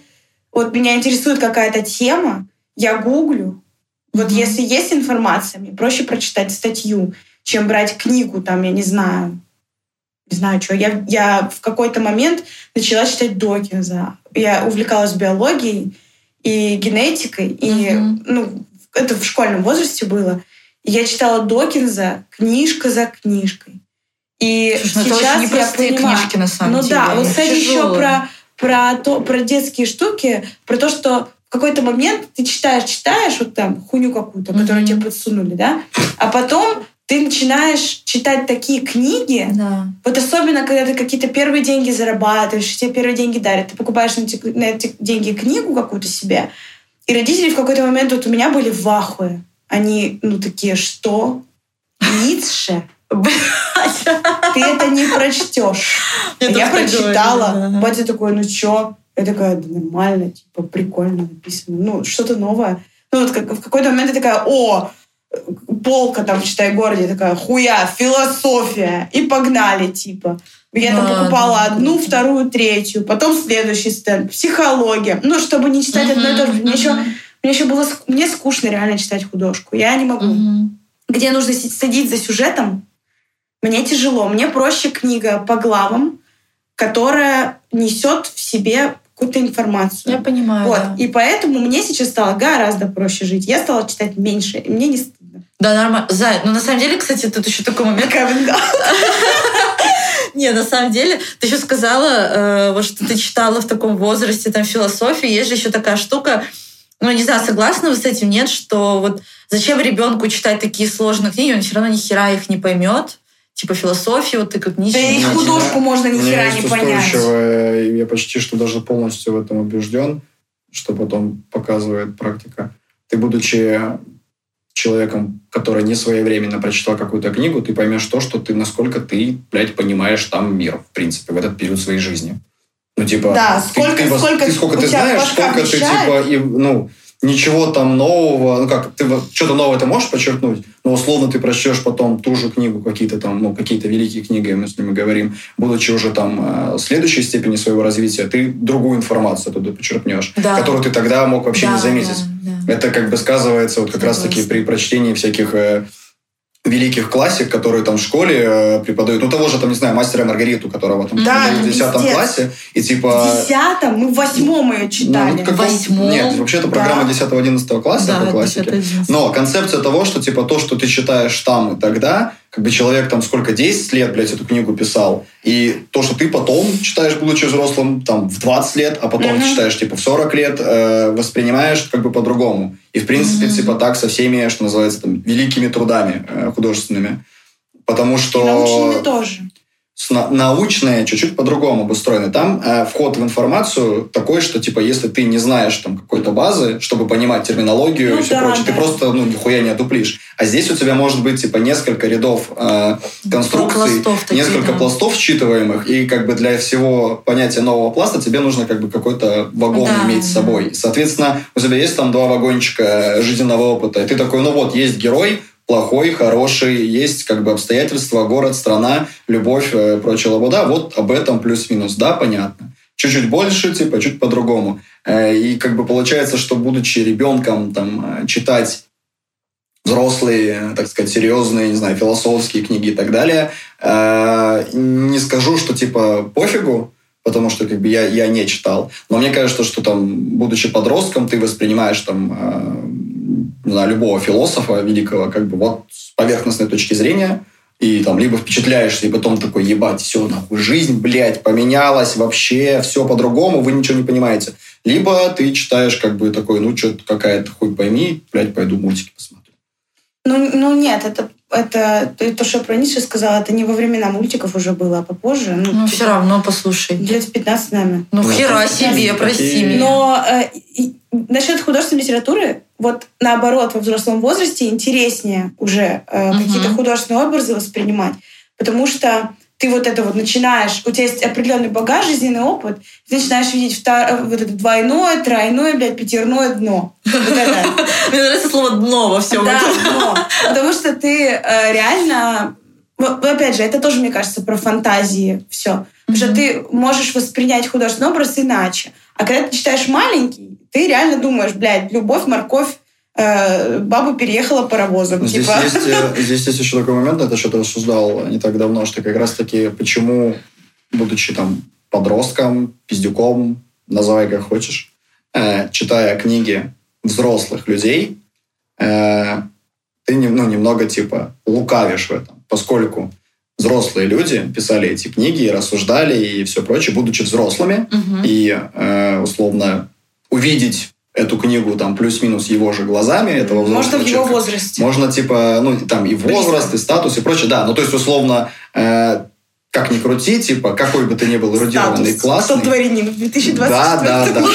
Вот меня интересует какая-то тема, я гуглю. Вот mm-hmm. если есть информация, мне проще прочитать статью, чем брать книгу, там, я не знаю, не знаю, что. Я, я в какой-то момент начала читать Докинза. Я увлекалась биологией, и генетикой, и угу. ну, это в школьном возрасте было. И я читала Докинза книжка за книжкой. И Слушай, ну сейчас это я понимаю, книжки на самом ну, деле. Ну да, вот кстати еще про про то про детские штуки, про то, что в какой-то момент ты читаешь, читаешь вот там хуйню какую-то, которую mm-hmm. тебе подсунули, да, а потом ты начинаешь читать такие книги, да. вот особенно, когда ты какие-то первые деньги зарабатываешь, тебе первые деньги дарят, ты покупаешь на эти, на эти деньги книгу какую-то себе, и родители в какой-то момент вот у меня были в ахуе. Они, ну, такие, что? Ницше? Ты это не прочтешь. Я прочитала. Батя такой, ну чё? Я такая, да нормально, типа, прикольно написано. Ну, что-то новое. Ну, вот в какой-то момент я такая, о, полка там в Читай-городе такая, хуя, философия. И погнали, типа. Я там покупала да, одну, да. вторую, третью, потом следующий стенд, психология. Ну, чтобы не читать uh-huh, одно и то же. Мне uh-huh. еще, мне еще было мне скучно реально читать художку. Я не могу. Uh-huh. Где нужно садить за сюжетом, мне тяжело. Мне проще книга по главам, которая несет в себе какую-то информацию. Я понимаю. Вот. Да. И поэтому мне сейчас стало гораздо проще жить. Я стала читать меньше, и мне не стыдно. Да, нормально. Зай, ну на самом деле, кстати, тут еще такой момент. Не, на самом деле, ты еще сказала, э, вот что ты читала в таком возрасте там философию. Есть же еще такая штука, ну, не знаю, согласны вы с этим, нет, что вот зачем ребенку читать такие сложные книги, он все равно ни хера их не поймет типа философию, вот ты как Ницше. Да и художку можно ни хера не понять. Я почти что даже полностью в этом убежден, что потом показывает практика. Ты, будучи человеком, который не своевременно прочитал какую-то книгу, ты поймешь то, что ты, насколько ты, блядь, понимаешь там мир, в принципе, в этот период своей жизни. Ну, типа, да, сколько, ты, сколько, ты, сколько ты знаешь, сколько ты, типа, и, ну, ничего там нового, ну как, ты что-то новое ты можешь подчеркнуть, но условно ты прочтешь потом ту же книгу, какие-то там, ну, какие-то великие книги, мы с ними говорим, будучи уже там э, следующей степени своего развития, ты другую информацию туда подчеркнешь, да. которую ты тогда мог вообще да, не заметить. Да, да. Это как бы сказывается вот как раз-таки при прочтении всяких э, великих классик, которые там в школе э, преподают. Ну, того же, там, не знаю, мастера Маргариту, которого там да, в десятом классе. И типа... В десятом? Мы в восьмом ее читали. Ну, как восьмом? Нет, вообще-то программа да. 10-11 класса да, по классике. Но концепция того, что типа то, что ты читаешь там и тогда, как бы человек там сколько, 10 лет, блядь, эту книгу писал, и то, что ты потом читаешь, будучи взрослым, там, в 20 лет, а потом mm-hmm. читаешь, типа, в 40 лет, э, воспринимаешь как бы по-другому. И, в принципе, mm-hmm. типа, так со всеми, что называется, там, великими трудами э, художественными. Потому что... И научными тоже научная чуть-чуть по-другому обустроена. Там э, вход в информацию такой, что типа если ты не знаешь там какой-то базы, чтобы понимать терминологию ну, и все да, прочее, да. ты просто ну нихуя не одуплишь. А здесь у тебя может быть типа несколько рядов э, конструкций, пластов несколько такие, да. пластов считываемых, и как бы для всего понятия нового пласта тебе нужно как бы какой-то вагон да, иметь с собой. Соответственно, у тебя есть там два вагончика жизненного опыта, и ты такой, ну вот есть герой, плохой, хороший, есть как бы обстоятельства, город, страна, любовь, э, прочая лабуда. Вот об этом плюс-минус. Да, понятно. Чуть-чуть больше, типа, чуть по-другому. Э, и как бы получается, что будучи ребенком, там, э, читать взрослые, так сказать, серьезные, не знаю, философские книги и так далее. Не скажу, что типа пофигу, потому что как бы я, я не читал. Но мне кажется, что там, будучи подростком, ты воспринимаешь там знаю, любого философа великого, как бы вот с поверхностной точки зрения, и там либо впечатляешься, и потом такой, ебать, все, нахуй, жизнь, блядь, поменялась вообще, все по-другому, вы ничего не понимаете. Либо ты читаешь как бы такой, ну, что-то какая-то хуй пойми, блядь, пойду мультики посмотрю. Ну, ну нет, это это то, что я про Ницше сказала, это не во времена мультиков уже было, а попозже. Ну, ну все равно, послушай. Лет в 15, наверное. Ну, ну хера себе, прости меня. Но э, и, насчет художественной литературы, вот наоборот, во взрослом возрасте интереснее уже э, угу. какие-то художественные образы воспринимать. потому что ты вот это вот начинаешь, у тебя есть определенный багаж, жизненный опыт, ты начинаешь видеть втор, вот это двойное, тройное, блядь, пятерное дно. Вот это. Мне нравится слово «дно» во всем Да, этом. дно. Потому что ты э, реально... Опять же, это тоже, мне кажется, про фантазии все. Потому что ты можешь воспринять художественный образ иначе. А когда ты читаешь маленький, ты реально думаешь, блядь, любовь, морковь, баба переехала паровозом. Здесь типа. есть, э, здесь есть еще такой момент, это что-то рассуждал не так давно, что как раз-таки почему, будучи там подростком, пиздюком, называй как хочешь, э, читая книги взрослых людей, э, ты ну, немного типа лукавишь в этом, поскольку взрослые люди писали эти книги и рассуждали и все прочее, будучи взрослыми, Мгм. и э, условно увидеть эту книгу там плюс-минус его же глазами этого взрослого Можно в его возрасте. Можно, типа, ну, там и возраст, и статус, и прочее. Да, ну, то есть, условно, э, как ни крути, типа, какой бы ты ни был эрудированный, классный. Кто дворянин в 2024 Да, да, да.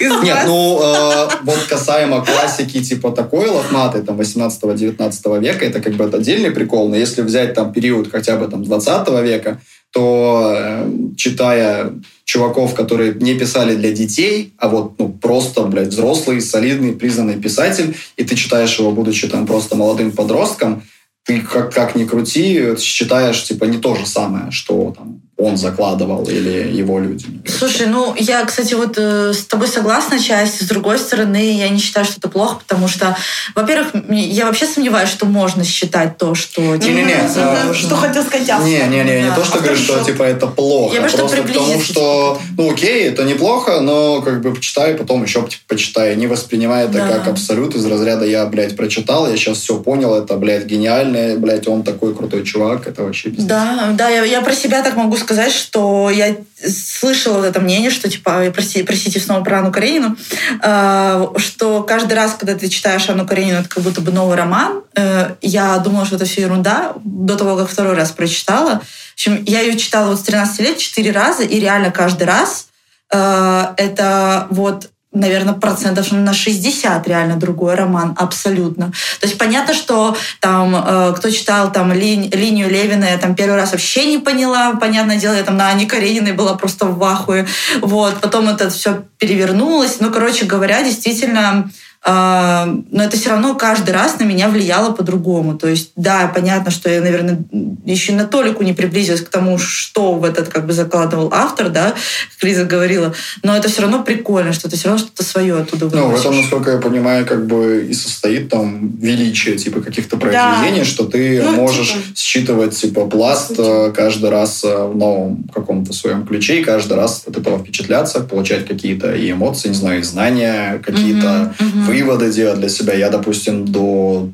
Нет, ну, э, вот касаемо классики, типа, такой лохматой, там, 18-19 века, это как бы отдельный прикол, но если взять там период хотя бы там 20 века, то, э, читая чуваков, которые не писали для детей, а вот, ну, просто, блядь, взрослый, солидный, признанный писатель, и ты читаешь его, будучи там просто молодым подростком, ты как, как ни крути, считаешь, типа, не то же самое, что там он закладывал или его люди. Слушай, ну я, кстати, вот э, с тобой согласна часть. С другой стороны, я не считаю, что это плохо, потому что, во-первых, я вообще сомневаюсь, что можно считать то, что Не-не-не, тебе а, нужно. Что хотел сказать автор. Не, не, не, не Да. то, что Автор говорю, что типа это плохо. Я просто просто потому что, ну окей, это неплохо, но как бы почитай, потом еще типа, почитай. Не воспринимай это Да. как абсолют из разряда я, блядь, прочитал, я сейчас все понял, это, блядь, гениально, блядь, он такой крутой чувак, это вообще пиздец. Да, да, я, я про себя так могу сказать, что я слышала это мнение, что типа, прости, простите снова про Анну Каренину, э, что каждый раз, когда ты читаешь Анну Каренину, это как будто бы новый роман. Э, я думала, что это все ерунда до того, как второй раз прочитала. В общем, я ее читала вот с 13 лет четыре раза, и реально каждый раз э, это вот наверное, процентов на 60 реально другой роман, абсолютно. То есть понятно, что там, э, кто читал там ли- линию Левина, я там первый раз вообще не поняла, понятное дело, я там на Ане Карениной была просто в ахуе, вот, потом это все перевернулось, ну, короче говоря, действительно, но это все равно каждый раз на меня влияло по-другому. То есть, да, понятно, что я, наверное, еще на толику не приблизилась к тому, что в этот как бы закладывал автор, да, как Лиза говорила, но это все равно прикольно, что ты все равно что-то свое оттуда Ну, в выносишь. этом, насколько я понимаю, как бы и состоит там величие типа каких-то произведений, что ты Ну, можешь типа. считывать типа пласт э, каждый раз э, в новом каком-то своем ключе, и каждый раз от этого впечатляться, получать какие-то и эмоции, не знаю, и знания, какие-то Мгм, мгм. Выводы делать для себя. Я, допустим, до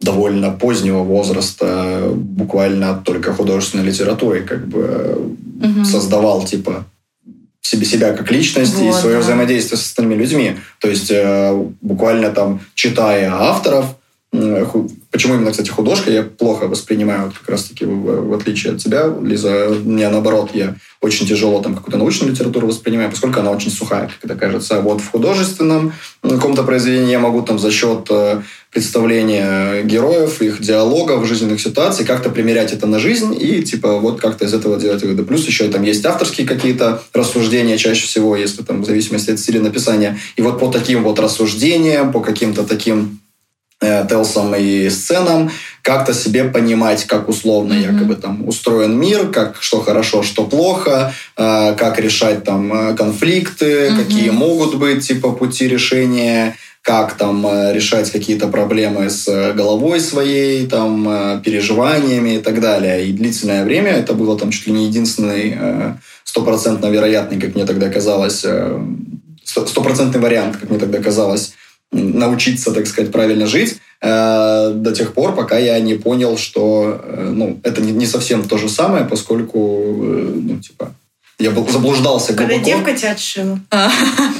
довольно позднего возраста буквально только художественной литературой как бы Мгм. создавал типа себе себя как личность и Вот, свое да. взаимодействие с остальными людьми. То есть э, буквально там читая авторов, э, почему именно, кстати, художка, я плохо воспринимаю как раз-таки в, отличие от тебя, Лиза, мне наоборот, я очень тяжело там какую-то научную литературу воспринимаю, поскольку она очень сухая, это кажется. А вот в художественном каком-то произведении я могу там за счет э, представления героев, их диалогов, жизненных ситуаций, как-то примерять это на жизнь и типа вот как-то из этого делать выводы. Плюс еще там есть авторские какие-то рассуждения чаще всего, если там в зависимости от стиля написания. И вот по таким вот рассуждениям, по каким-то таким э, телсам и сценам, как-то себе понимать, как условно Мгм. якобы там устроен мир, как что хорошо, что плохо, э, как решать там э, конфликты, Мгм. какие могут быть типа пути решения, как там э, решать какие-то проблемы с головой своей, там переживаниями и так далее. И длительное время это было там чуть ли не единственный стопроцентно вероятный, как мне тогда казалось, сто- стопроцентный вариант, как мне тогда казалось, научиться, так сказать, правильно жить э, до тех пор, пока я не понял, что э, ну, это не, не совсем то же самое, поскольку э, ну, типа, я был, заблуждался Когда глубоко. девка тебя отшила.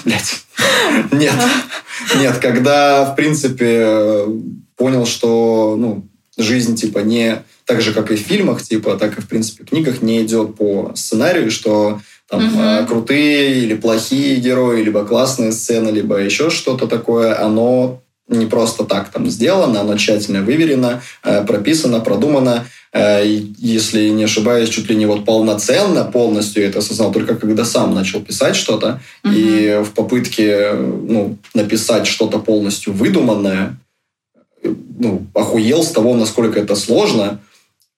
Блять. Нет. Нет, когда, в принципе, понял, что ну, жизнь, типа, не так же, как и в фильмах, типа, так и, в принципе, в книгах не идет по сценарию, что там э, крутые или плохие герои, либо классные сцены, либо еще что-то такое, оно не просто так там сделано, оно тщательно выверено, э, прописано, продумано. Э, если не ошибаюсь, чуть ли не вот полноценно, полностью это осознал только когда сам начал писать что-то. Угу. И в попытке ну, написать что-то полностью выдуманное, ну, охуел с того, насколько это сложно.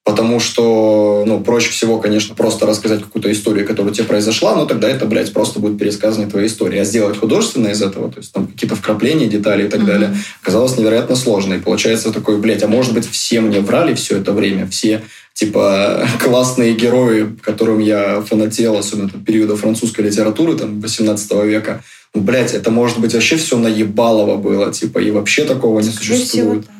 Потому что, ну, проще всего, конечно, просто рассказать какую-то историю, которая у тебя произошла, но тогда это, блядь, просто будет пересказанная твоя история. А сделать художественно из этого, то есть там какие-то вкрапления, детали и так mm-hmm. далее, оказалось невероятно сложно. И получается такой, блядь, а может быть все мне врали все это время, все типа классные герои, которым я фанател, особенно там, периода французской литературы, там, 18 века, ну, блядь, это может быть вообще все наебалово было, типа, и вообще такого не существует. Всего, да.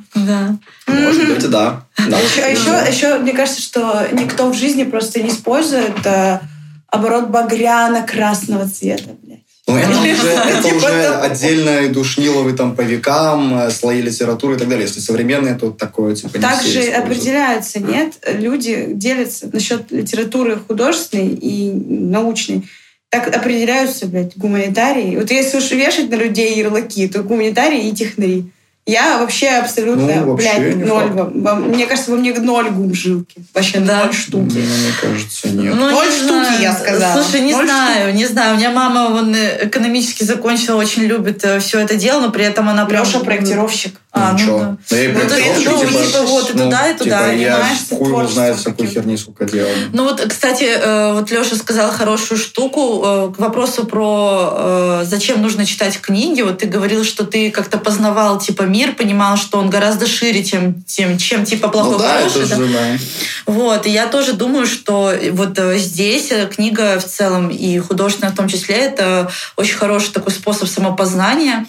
Может быть, да. да. Еще, еще, еще, мне кажется, что никто в жизни просто не использует э, оборот багряно-красного цвета. Ну, это уже, это типа уже отдельно душниловый там по векам, э, слои литературы и так далее. Если современные, то такое типа Также определяется, нет? Люди делятся насчет литературы художественной и научной. Так определяются, блядь, гуманитарии. Вот если уж вешать на людей ярлыки, то гуманитарии и технари. Я вообще абсолютно, ну, вообще блядь, ноль. Во, мне кажется, во мне ноль гумжилки. Вообще да. ноль штуки. Мне кажется, нет. Ну, ноль штуки, знаю. я сказала. Слушай, не ноль знаю, штук. не знаю. У меня мама вон, экономически закончила, очень любит э, все это дело, но при этом она прям... Леша проектировщик. А, ну, ну да. Ну, я ну, то есть, ну, типа, типа, вот и ну, туда, и туда, типа, Я хуй знает всякую херни, сколько делал. Ну вот, кстати, э, вот Леша сказал хорошую штуку э, к вопросу про зачем нужно читать книги. Вот ты говорил, что ты как-то познавал типа мир, понимал, что он гораздо шире, чем, тем, чем типа плохой ну, да, хороший. Это да? Же, да. Вот, и я тоже думаю, что вот э, здесь э, книга в целом и художественная в том числе это очень хороший такой способ самопознания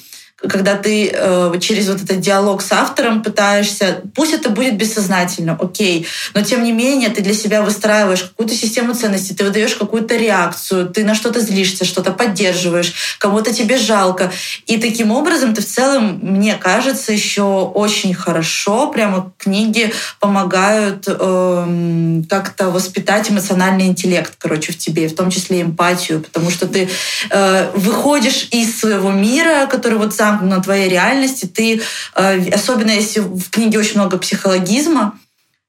когда ты э, через вот этот диалог с автором пытаешься, пусть это будет бессознательно, окей, но тем не менее ты для себя выстраиваешь какую-то систему ценностей, ты выдаешь какую-то реакцию, ты на что-то злишься, что-то поддерживаешь, кому-то тебе жалко. И таким образом ты в целом, мне кажется, еще очень хорошо, прямо книги помогают э, как-то воспитать эмоциональный интеллект, короче, в тебе, в том числе эмпатию, потому что ты э, выходишь из своего мира, который вот сам на твоей реальности. Ты, э, особенно если в книге очень много психологизма,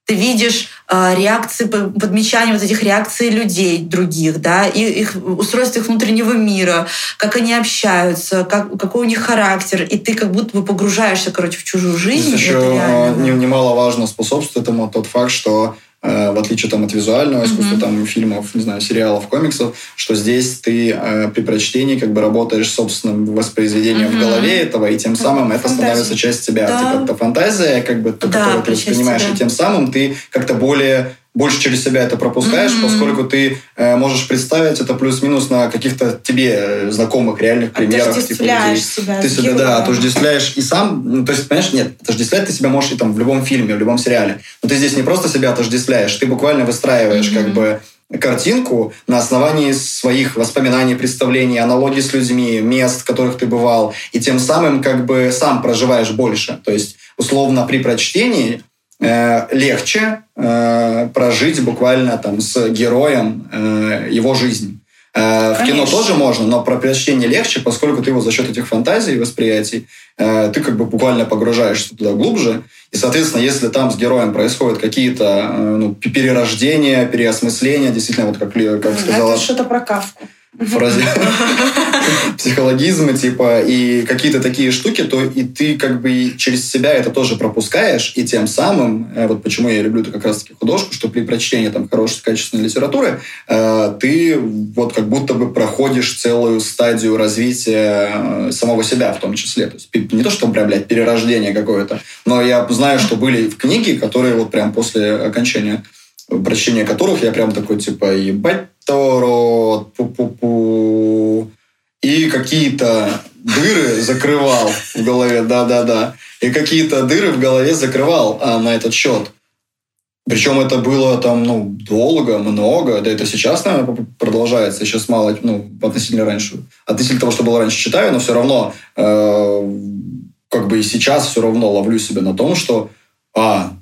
ты видишь э, реакции, подмечания вот этих реакций людей других, да, и их устройство их внутреннего мира, как они общаются, как, какой у них характер, и ты как будто бы погружаешься, короче, в чужую жизнь. Здесь еще реально, немаловажно способствует этому тот факт, что Э, в отличие там, от визуального искусства, mm-hmm. там, фильмов, не знаю, сериалов, комиксов, что здесь ты э, при прочтении как бы работаешь собственным воспроизведением mm-hmm. в голове этого, и тем самым это становится часть тебя. Да. Типа, это фантазия, как бы, да, которую ты воспринимаешь, и тем самым ты как-то более больше через себя это пропускаешь, mm-hmm. поскольку ты э, можешь представить это плюс-минус на каких-то тебе знакомых реальных примерах. Типа, людей. себя. Ты себя, да, отождествляешь и сам, ну, то есть, понимаешь, нет, отождествлять ты себя можешь и там в любом фильме, в любом сериале. Но ты здесь не просто себя отождествляешь, ты буквально выстраиваешь mm-hmm. как бы картинку на основании своих воспоминаний, представлений, аналогий с людьми, мест, в которых ты бывал, и тем самым как бы сам проживаешь больше. То есть, условно, при прочтении Э, легче э, прожить буквально там с героем э, его жизнь. Э, в кино тоже можно, но про прочтение легче, поскольку ты его за счет этих фантазий и восприятий, э, ты как бы буквально погружаешься туда глубже. И, соответственно, если там с героем происходят какие-то э, ну, перерождения, переосмысления, действительно, вот как, как сказала... Это что-то про Кавку фразе психологизма, типа, и какие-то такие штуки, то и ты как бы через себя это тоже пропускаешь, и тем самым, э, вот почему я люблю как раз-таки художку, что при прочтении там хорошей, качественной литературы, э, ты вот как будто бы проходишь целую стадию развития э, самого себя в том числе. То есть не то, что прям, блядь, перерождение какое-то, но я знаю, что были книги, которые вот прям после окончания прочтения которых я прям такой, типа, ебать, Торот, пу-пу-пу. И какие-то дыры закрывал в голове, да-да-да. И какие-то дыры в голове закрывал а, на этот счет. Причем это было там, ну, долго, много. Да это сейчас, наверное, продолжается. Сейчас мало, ну, относительно раньше. Относительно того, что было раньше, читаю, но все равно, э, как бы и сейчас все равно ловлю себя на том, что, а,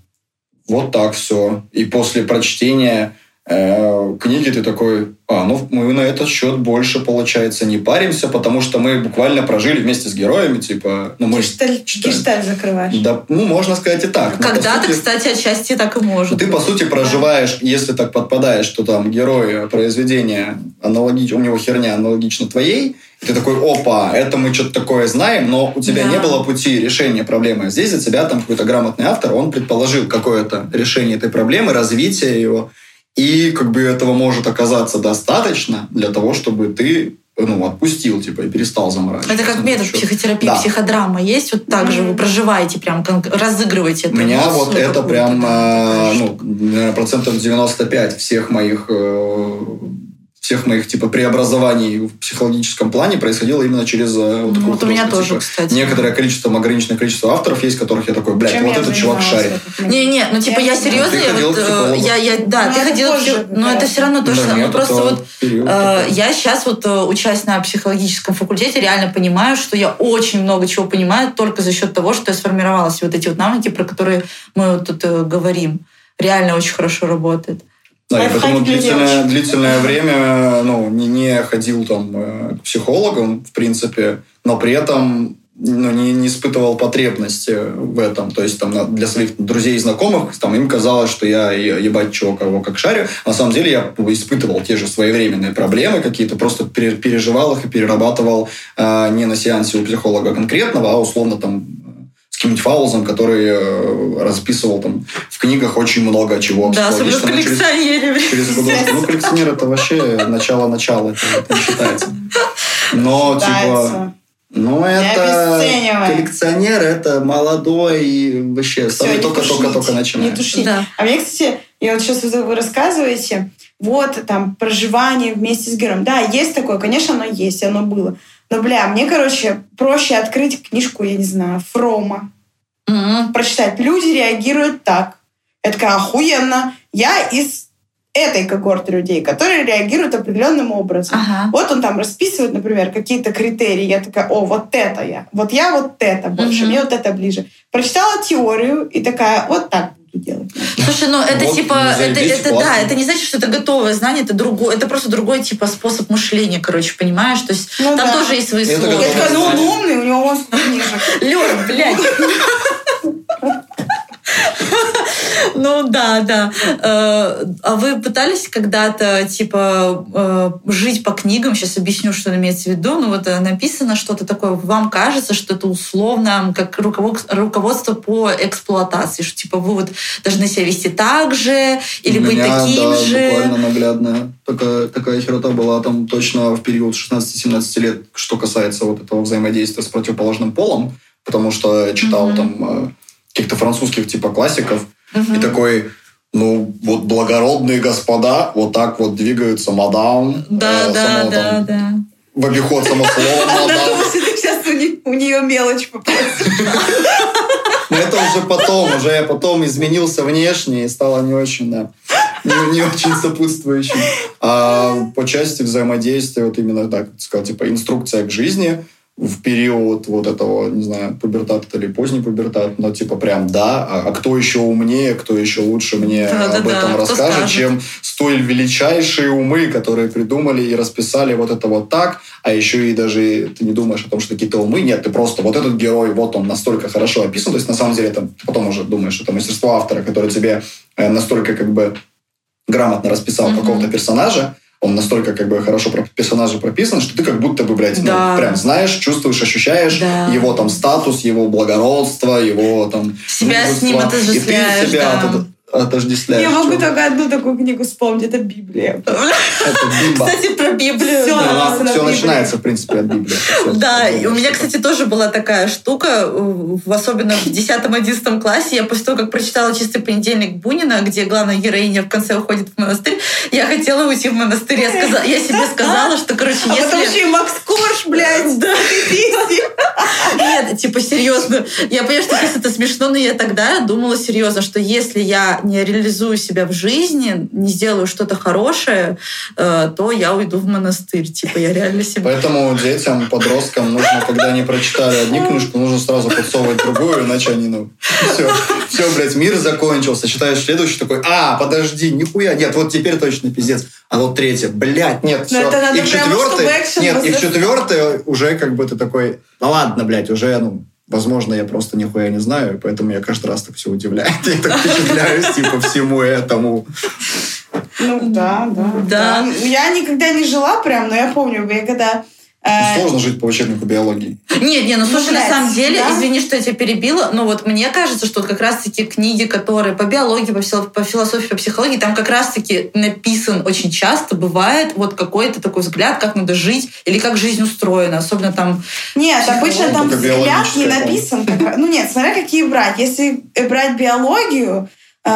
вот так все. И после прочтения книги ты такой, а, ну мы на этот счет больше, получается, не паримся, потому что мы буквально прожили вместе с героями, типа... Ну, мы Гешталь, читали. гешталь закрываешь. Да, ну, можно сказать и так. Когда-то, сути, кстати, отчасти так и может. Ты, по сути, проживаешь, если так подпадаешь, что там герой произведения аналогич... у него херня аналогична твоей, и ты такой, опа, это мы что-то такое знаем, но у тебя Да. не было пути решения проблемы. А Здесь за тебя там какой-то грамотный автор, он предположил какое-то решение этой проблемы, развитие его, и как бы этого может оказаться достаточно для того, чтобы ты ну, отпустил, типа, и перестал заморачиваться. Это как метод психотерапии, Да. психодрама есть, вот так же вы проживаете, прям разыгрываете У эту меня вот это какую-то, прям, э, ну, наверное, процентов 95 всех моих э, всех моих типа преобразований в психологическом плане происходило именно через э, вот Ну, вот у меня тоже, типа. кстати. Некоторое количество, ограниченное количество авторов есть, которых я такой, блядь, Чем вот я этот чувак шарит. Не, не, ну типа я знаю. серьезно, я ходила вот, э, я, я, да, Ну, ты это ходила, позже но это раз. все равно то Да самое. нет, Просто это вот период э, я сейчас вот э, учась на психологическом факультете, реально понимаю, что я очень много чего понимаю только за счет того, что я сформировалась. И вот эти вот навыки, про которые мы вот тут э, говорим, реально очень хорошо работает. Да, и для длительное, длительное время ну, не, не ходил там э, к психологам, в принципе, но при этом ну, не, не испытывал потребности в этом. То есть там для своих друзей и знакомых там, им казалось, что я ебать чего кого как шарю. На самом деле я испытывал те же своевременные проблемы какие-то, просто пере- переживал их и перерабатывал э, не на сеансе у психолога конкретного, а условно там каким-нибудь фаузом, который э, расписывал там в книгах очень много чего. Да, особенно в через- коллекционере. через. Ну, коллекционер это вообще начало-начало, это, это не считается. Но, типа, ну, это... Коллекционер это молодой и вообще не только-только-только начинает. Не. Да. А мне, кстати, я вот сейчас вы рассказываете, вот там проживание вместе с героем. Да, есть такое, конечно, оно есть, оно было. Но, бля, мне, короче, проще открыть книжку, я не знаю, Фрома, Мгм. прочитать. Люди реагируют так. Я такая, охуенно. Я из этой когорты людей, которые реагируют определенным образом. Ага. Вот он там расписывает, например, какие-то критерии. Я такая, о, вот это я. Вот я вот это больше, Мгм. мне вот это ближе. Прочитала теорию и такая, вот так буду делать. Слушай, ну это Вот, типа, это, это классно. да, это не значит, что это готовое знание, это другой, это просто другой типа способ мышления, короче, понимаешь? То есть Ну там да. тоже есть свои Это сложности. Я такая, ну он умный, у него сколько книжек. Лёш, блядь. Ну да, да. Э, А вы пытались когда-то типа э, жить по книгам? Сейчас объясню, что имеется в виду. Ну вот э, написано что-то такое. Вам кажется, что это условно как руковод- руководство по эксплуатации, что типа вы вот должны себя вести так же или быть таким да, же. буквально наглядная. Такая, такая херота была там точно в период 16-17 лет, что касается вот этого взаимодействия с противоположным полом, потому что я читал там каких-то французских типа классиков, Мгм. и такой, ну, вот благородные господа вот так вот двигаются, мадам. Да, э, да, само да, там да. В обиход само слово мадам. Сейчас у нее мелочь попадет. Но это уже потом, уже я потом изменился внешне и стало не очень, да, не, не очень сопутствующим. А по части взаимодействия, вот именно как ты сказал, типа инструкция к жизни в период вот этого, не знаю, пубертат это или поздний пубертат, но типа прям да, а, а кто еще умнее, кто еще лучше мне Да-да-да, об этом кто расскажет, скажет. чем столь величайшие умы, которые придумали и расписали вот это вот так, а еще и даже ты не думаешь о том, что какие-то умы, нет, ты просто вот этот герой, вот он настолько хорошо описан, то есть на самом деле ты потом уже думаешь, что это мастерство автора, который тебе э, настолько как бы грамотно расписал Мгм. какого-то персонажа, он настолько как бы хорошо про персонажа прописан, что ты как будто бы, блядь, Да. ну, прям знаешь, чувствуешь, ощущаешь Да. его там статус, его благородство, его там Себя с мужество. ним И ты отождествляешь, себя да. от- отождествляешь. Я могу только одну такую книгу вспомнить, это Библия. Это. Кстати, про Библию. Всё, да. Все Библии. начинается, в принципе, от Библии. Да, и у меня, кстати, тоже была такая штука, в- особенно в 10-11 классе, я после того, как прочитала «Чистый понедельник» Бунина, где главная героиня в конце уходит в монастырь, я хотела уйти в монастырь. Я, сказала, я себе сказала, что, короче, А потом если... еще и Макс Корж, блядь. Да. Нет, типа, серьезно. Я понимаю, что сейчас это смешно, но я тогда думала серьезно, что если я не реализую себя в жизни, не сделаю что-то хорошее, э, то я уйду в монастырь. Типа, я реально себе... Поэтому детям, подросткам нужно, когда они прочитали одни книжку, нужно сразу подсовывать другую, иначе они, ну, все, все, блядь, мир закончился. Читаешь следующий такой, а, подожди, нихуя, нет, вот теперь точно пиздец. А вот третье, блядь, нет, все. это надо и прямо, экшен нет, и в четвертое уже как бы ты такой, ну ладно, блядь, уже, ну, Возможно, я просто нихуя не знаю, и поэтому я каждый раз так все удивляет. Я так впечатляюсь, типа, всему этому. Ну да, да. Да. Я никогда не жила прям, но я помню, я когда... Ну, э, Сложно жить по учебнику биологии. Нет, не, ну слушай, на самом деле, да? извини, что я тебя перебила, но вот мне кажется, что вот как раз-таки книги, которые по биологии, по, фило- по философии, по психологии, там как раз-таки написан очень часто, бывает вот какой-то такой взгляд, как надо жить или как жизнь устроена, особенно там... Нет, обычно там взгляд не написан. как. Ну нет, смотря какие брать. Если брать биологию, э,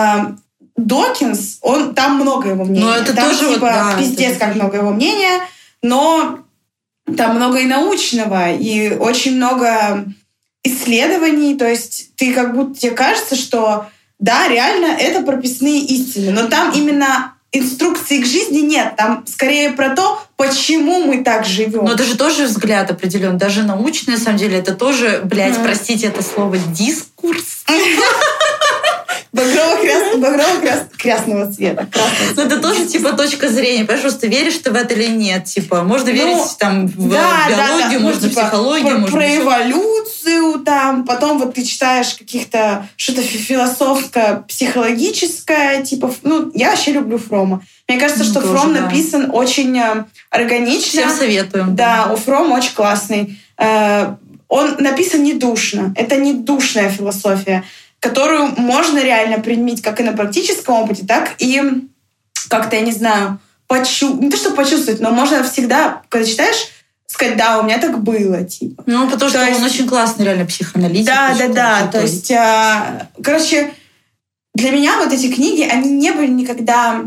Докинс, он, там много его мнений. Ну, это там, тоже вот, типа, да, пиздец, это- как много его мнения, но там много и научного, и очень много исследований, то есть ты как будто тебе кажется, что да, реально это прописные истины, но там именно инструкции к жизни нет, там скорее про то, почему мы так живем. Но это же тоже взгляд определен, даже научный, на самом деле, это тоже, блядь, Мгм. простите это слово, дискурс. Багрово-крас- Багрово-красного цвета. Но это тоже типа точка зрения, понимаешь, просто веришь ты в это или нет, типа, можно Ну, верить там в биологию. Ну, можно в типа, психологию, про, эволюцию там, потом вот ты читаешь каких-то что-то фи- философско-психологическое, типа, ну, я вообще люблю Фрома. Мне кажется, Ну, что Фром написан очень э, органично. Всем советуем. Да, у Фрома очень классный. Э, Он написан недушно. Это не душная философия, которую можно реально применить как и на практическом опыте, так и как-то, я не знаю, почу... не то, что почувствовать, но можно всегда, когда читаешь, сказать, да, у меня так было, типа. Ну, потому То что есть- он очень классный, реально, психоаналитик. Да, да, да. То есть, а, короче, для меня вот эти книги, они не были никогда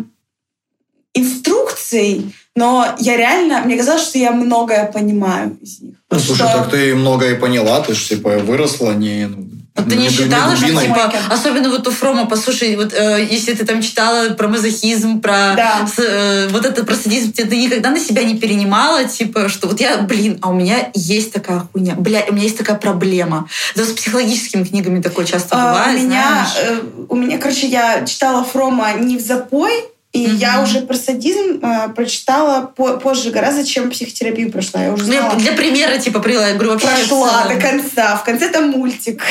инструкцией, но я реально, мне казалось, что я многое понимаю из них. Ну, слушай, Что- так ты многое поняла, ты же, типа, выросла, не... ну, А ты не считала, что типа, особенно вот у Фрома, послушай, вот э, если ты там читала про мазохизм, про Да. с- э, вот это про садизм, ты, ты никогда на себя не перенимала, типа, что вот я, блин, а у меня есть такая хуйня, бля, у меня есть такая проблема. Да с психологическими книгами такое часто А, бывает, у меня, знаешь. э, у меня, короче, я читала Фрома не в запой, и Мгм. я уже про садизм э, прочитала по- позже гораздо, чем психотерапию прошла. Я уже Ну, я знала. для примера, типа, привела, я говорю, вообще... прошла до конца. В конце там мультик.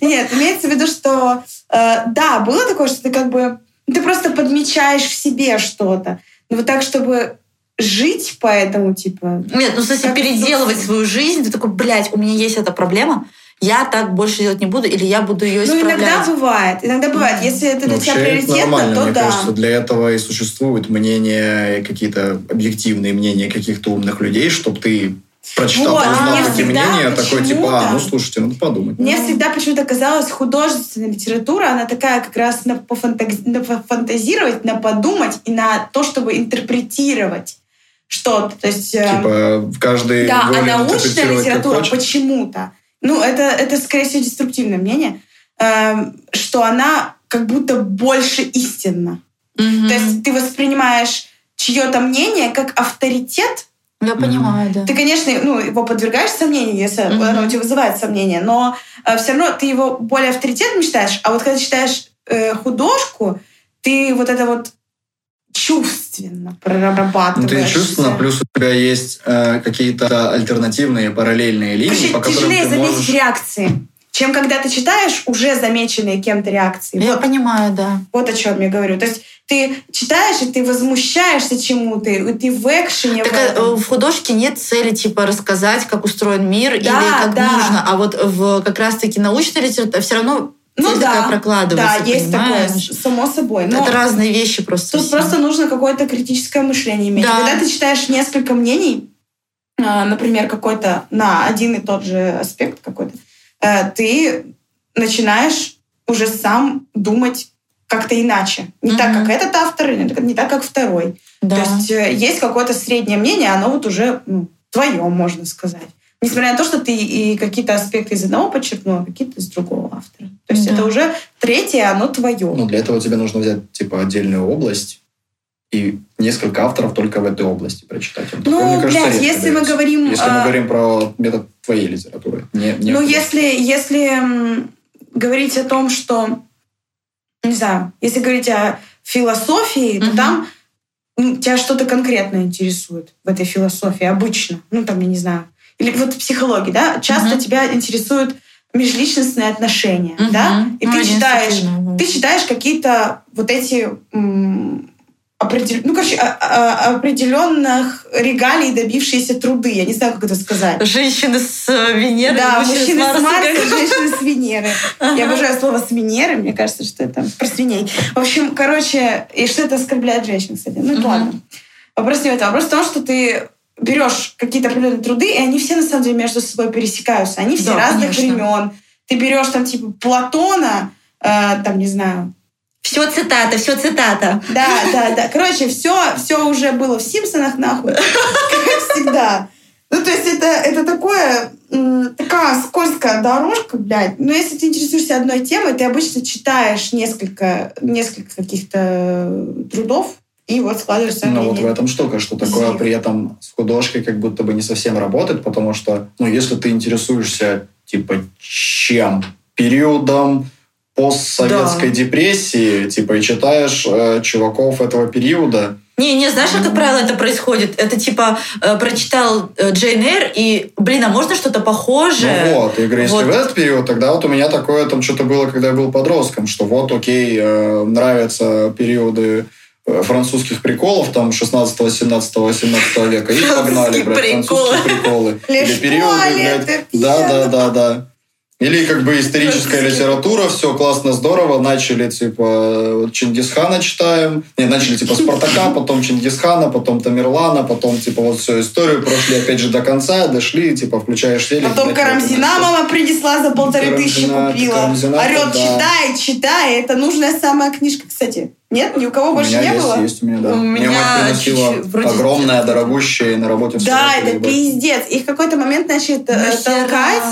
Ну, Нет, имеется в виду, что э, да, было такое, что ты как бы ты просто подмечаешь в себе что-то. Но вот так, чтобы жить по этому, типа... Нет, ну, в смысле, Как переделывать свою жизнь, ты такой, блядь, у меня есть эта проблема, я так больше делать не буду, или я буду ее Ну, исправлять. иногда бывает. Иногда бывает. Если это для тебя Вообще это приоритетно, то мне да. кажется, для этого и существуют мнения, какие-то объективные мнения каких-то умных людей, чтобы ты прочитал, Вот, узнал всегда мнения, такой типа, а, ну слушайте, надо подумать. Мне Ну. всегда почему-то казалось, художественная литература, она такая как раз на, пофантази- на пофантазировать, на подумать и на то, чтобы интерпретировать что-то. То есть, э, Типа, каждый да, а научная литература почему-то, ну, это, это, скорее всего, деструктивное мнение, эм, что она как будто больше истинна. Мгм. То есть ты воспринимаешь чье-то мнение как авторитет, Я понимаю, да. ты, конечно, ну, его подвергаешь сомнению, если Мгм. оно у тебя вызывает сомнения, но все равно ты его более авторитетным считаешь. А вот когда читаешь э, художку, ты вот это вот чувственно Ну, прорабатываешь. ты чувственно, плюс у тебя есть э, какие-то альтернативные параллельные линии, Короче, по которым тяжелее ты заметить можешь... реакции, чем когда ты читаешь уже замеченные кем-то реакции. Я Вот, понимаю, да. вот о чем я говорю. То есть ты читаешь, и ты возмущаешься чему-то, и ты в экшене. Так в э, в художке нет цели типа рассказать, как устроен мир или Да, как да. нужно, а вот в как раз-таки научной литературе все равно Ну да, прокладывается. да, есть понимаешь? такое, само собой. Но Это разные вещи просто. тут совсем. просто нужно какое-то критическое мышление иметь. Да. Когда ты читаешь несколько мнений, а, например, какой-то на один и тот же аспект какой-то, э, ты начинаешь уже сам думать как-то иначе. Не так, Мгм. как этот автор, так- не так, как второй. Да. То есть э, есть какое-то среднее мнение, оно вот уже ну, твое, можно сказать. Несмотря на то, что ты и какие-то аспекты из одного подчеркнул, а какие-то из другого автора. То есть Да. это уже третье, оно твое. Ну, для этого тебе нужно взять, типа, отдельную область и несколько авторов только в этой области прочитать. Вот Ну, такое, мне кажется, блядь, если мы говорим, Если мы а, говорим про метод твоей литературы. Не, не Ну, если, если говорить о том, что, не знаю, если говорить о философии, то Мгм. там тебя что-то конкретно интересует в этой философии обычно. Ну, там, я не знаю. Или вот в психологии, да, часто Мгм. тебя интересуют межличностные отношения, Мгм. да, и Ну, ты читаешь, административно, ты читаешь какие-то вот эти м, определ- ну, короче, а- а- определенных регалий добившиеся труды. Я не знаю, как это сказать. Женщины с э, Венеры, Да, мужчины мужчины с Марса, женщины с Венеры. Я обожаю слово с Венеры, мне кажется, что это про свиней. В общем, короче, и что это оскорбляет женщин, кстати. Ну, ладно. Вопрос не в этом. Вопрос в том, что ты берешь какие-то определенные труды, и они все, на самом деле, между собой пересекаются. Они все Да, разных конечно. времен. Ты берешь там, типа, Платона, э, там, не знаю, Все цитата, все цитата. да, да, да. Короче, все, все уже было в Симпсонах, нахуй. Как всегда. Ну, то есть это, это такое, такая скользкая дорожка, блядь. Но если ты интересуешься одной темой, ты обычно читаешь несколько, несколько каких-то трудов, и вот складываешь свое Ну, вот в этом штука, что такое при этом с художкой как будто бы не совсем работает, потому что, ну, если ты интересуешься, типа, чем? Периодом постсоветской Да. депрессии, типа, и читаешь э, чуваков этого периода, Не, не, знаешь, как правило это происходит? Это типа э, прочитал э, Джейн Эйр и, блин, а можно что-то похожее? Ну вот, я говорю, если Вот. в этот период, тогда вот у меня такое там что-то было, когда я был подростком, что вот, окей, э, нравятся периоды французских приколов, там, 16, 17, 18 века, и погнали, блядь, приколы. французские приколы. Или периоды, блядь, да, да, да, да. Или как бы историческая литература, все классно, здорово, начали типа Чингисхана читаем, не, начали типа Спартака, потом Чингисхана, потом Тамерлана, потом типа вот всю историю, прошли опять же до конца, дошли, типа включаешь телек. Потом Карамзина мама принесла за полторы тысячи купила. Орет, да. читай, читай. Это нужная самая книжка, кстати. Нет? Ни у кого. У больше меня не есть, было? есть у меня, да. У Мне меня приносила вроде огромное, дорогущее, и на работе Да, это это пиздец. И в какой-то момент начали э, Нахера? толкать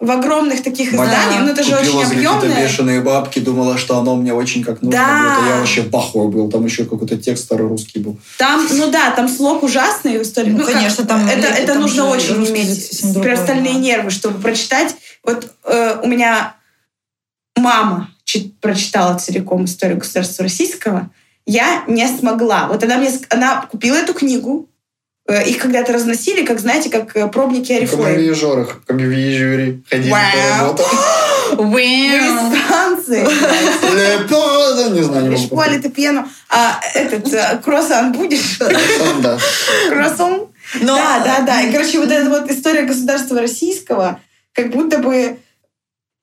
в огромных таких Мать изданиях. Ну, это же купила очень объемное. бешеные бабки, думала, что оно мне очень как нужно Да. будет. А я вообще бахуй был. Там еще какой-то текст старорусский был. Там, ну да, там слог ужасный в истории. Ну, как- конечно, там это, это там нужно очень иметь совсем другой, остальные да. нервы, чтобы прочитать. Вот э, у меня мама прочитала целиком историю государства российского. Я не смогла. Вот она мне, она купила эту книгу. Э, Их когда-то разносили, как, знаете, как э, пробники Как в Арифлейм. виежорах, как в виежуре. Ходили Вау. по работам. Лепо, Не знаю, не могу. школе ты пьяну. А этот э, круассан будешь? Да. Круассан? Да, да, да. И, короче, вот эта вот история государства российского, как будто бы...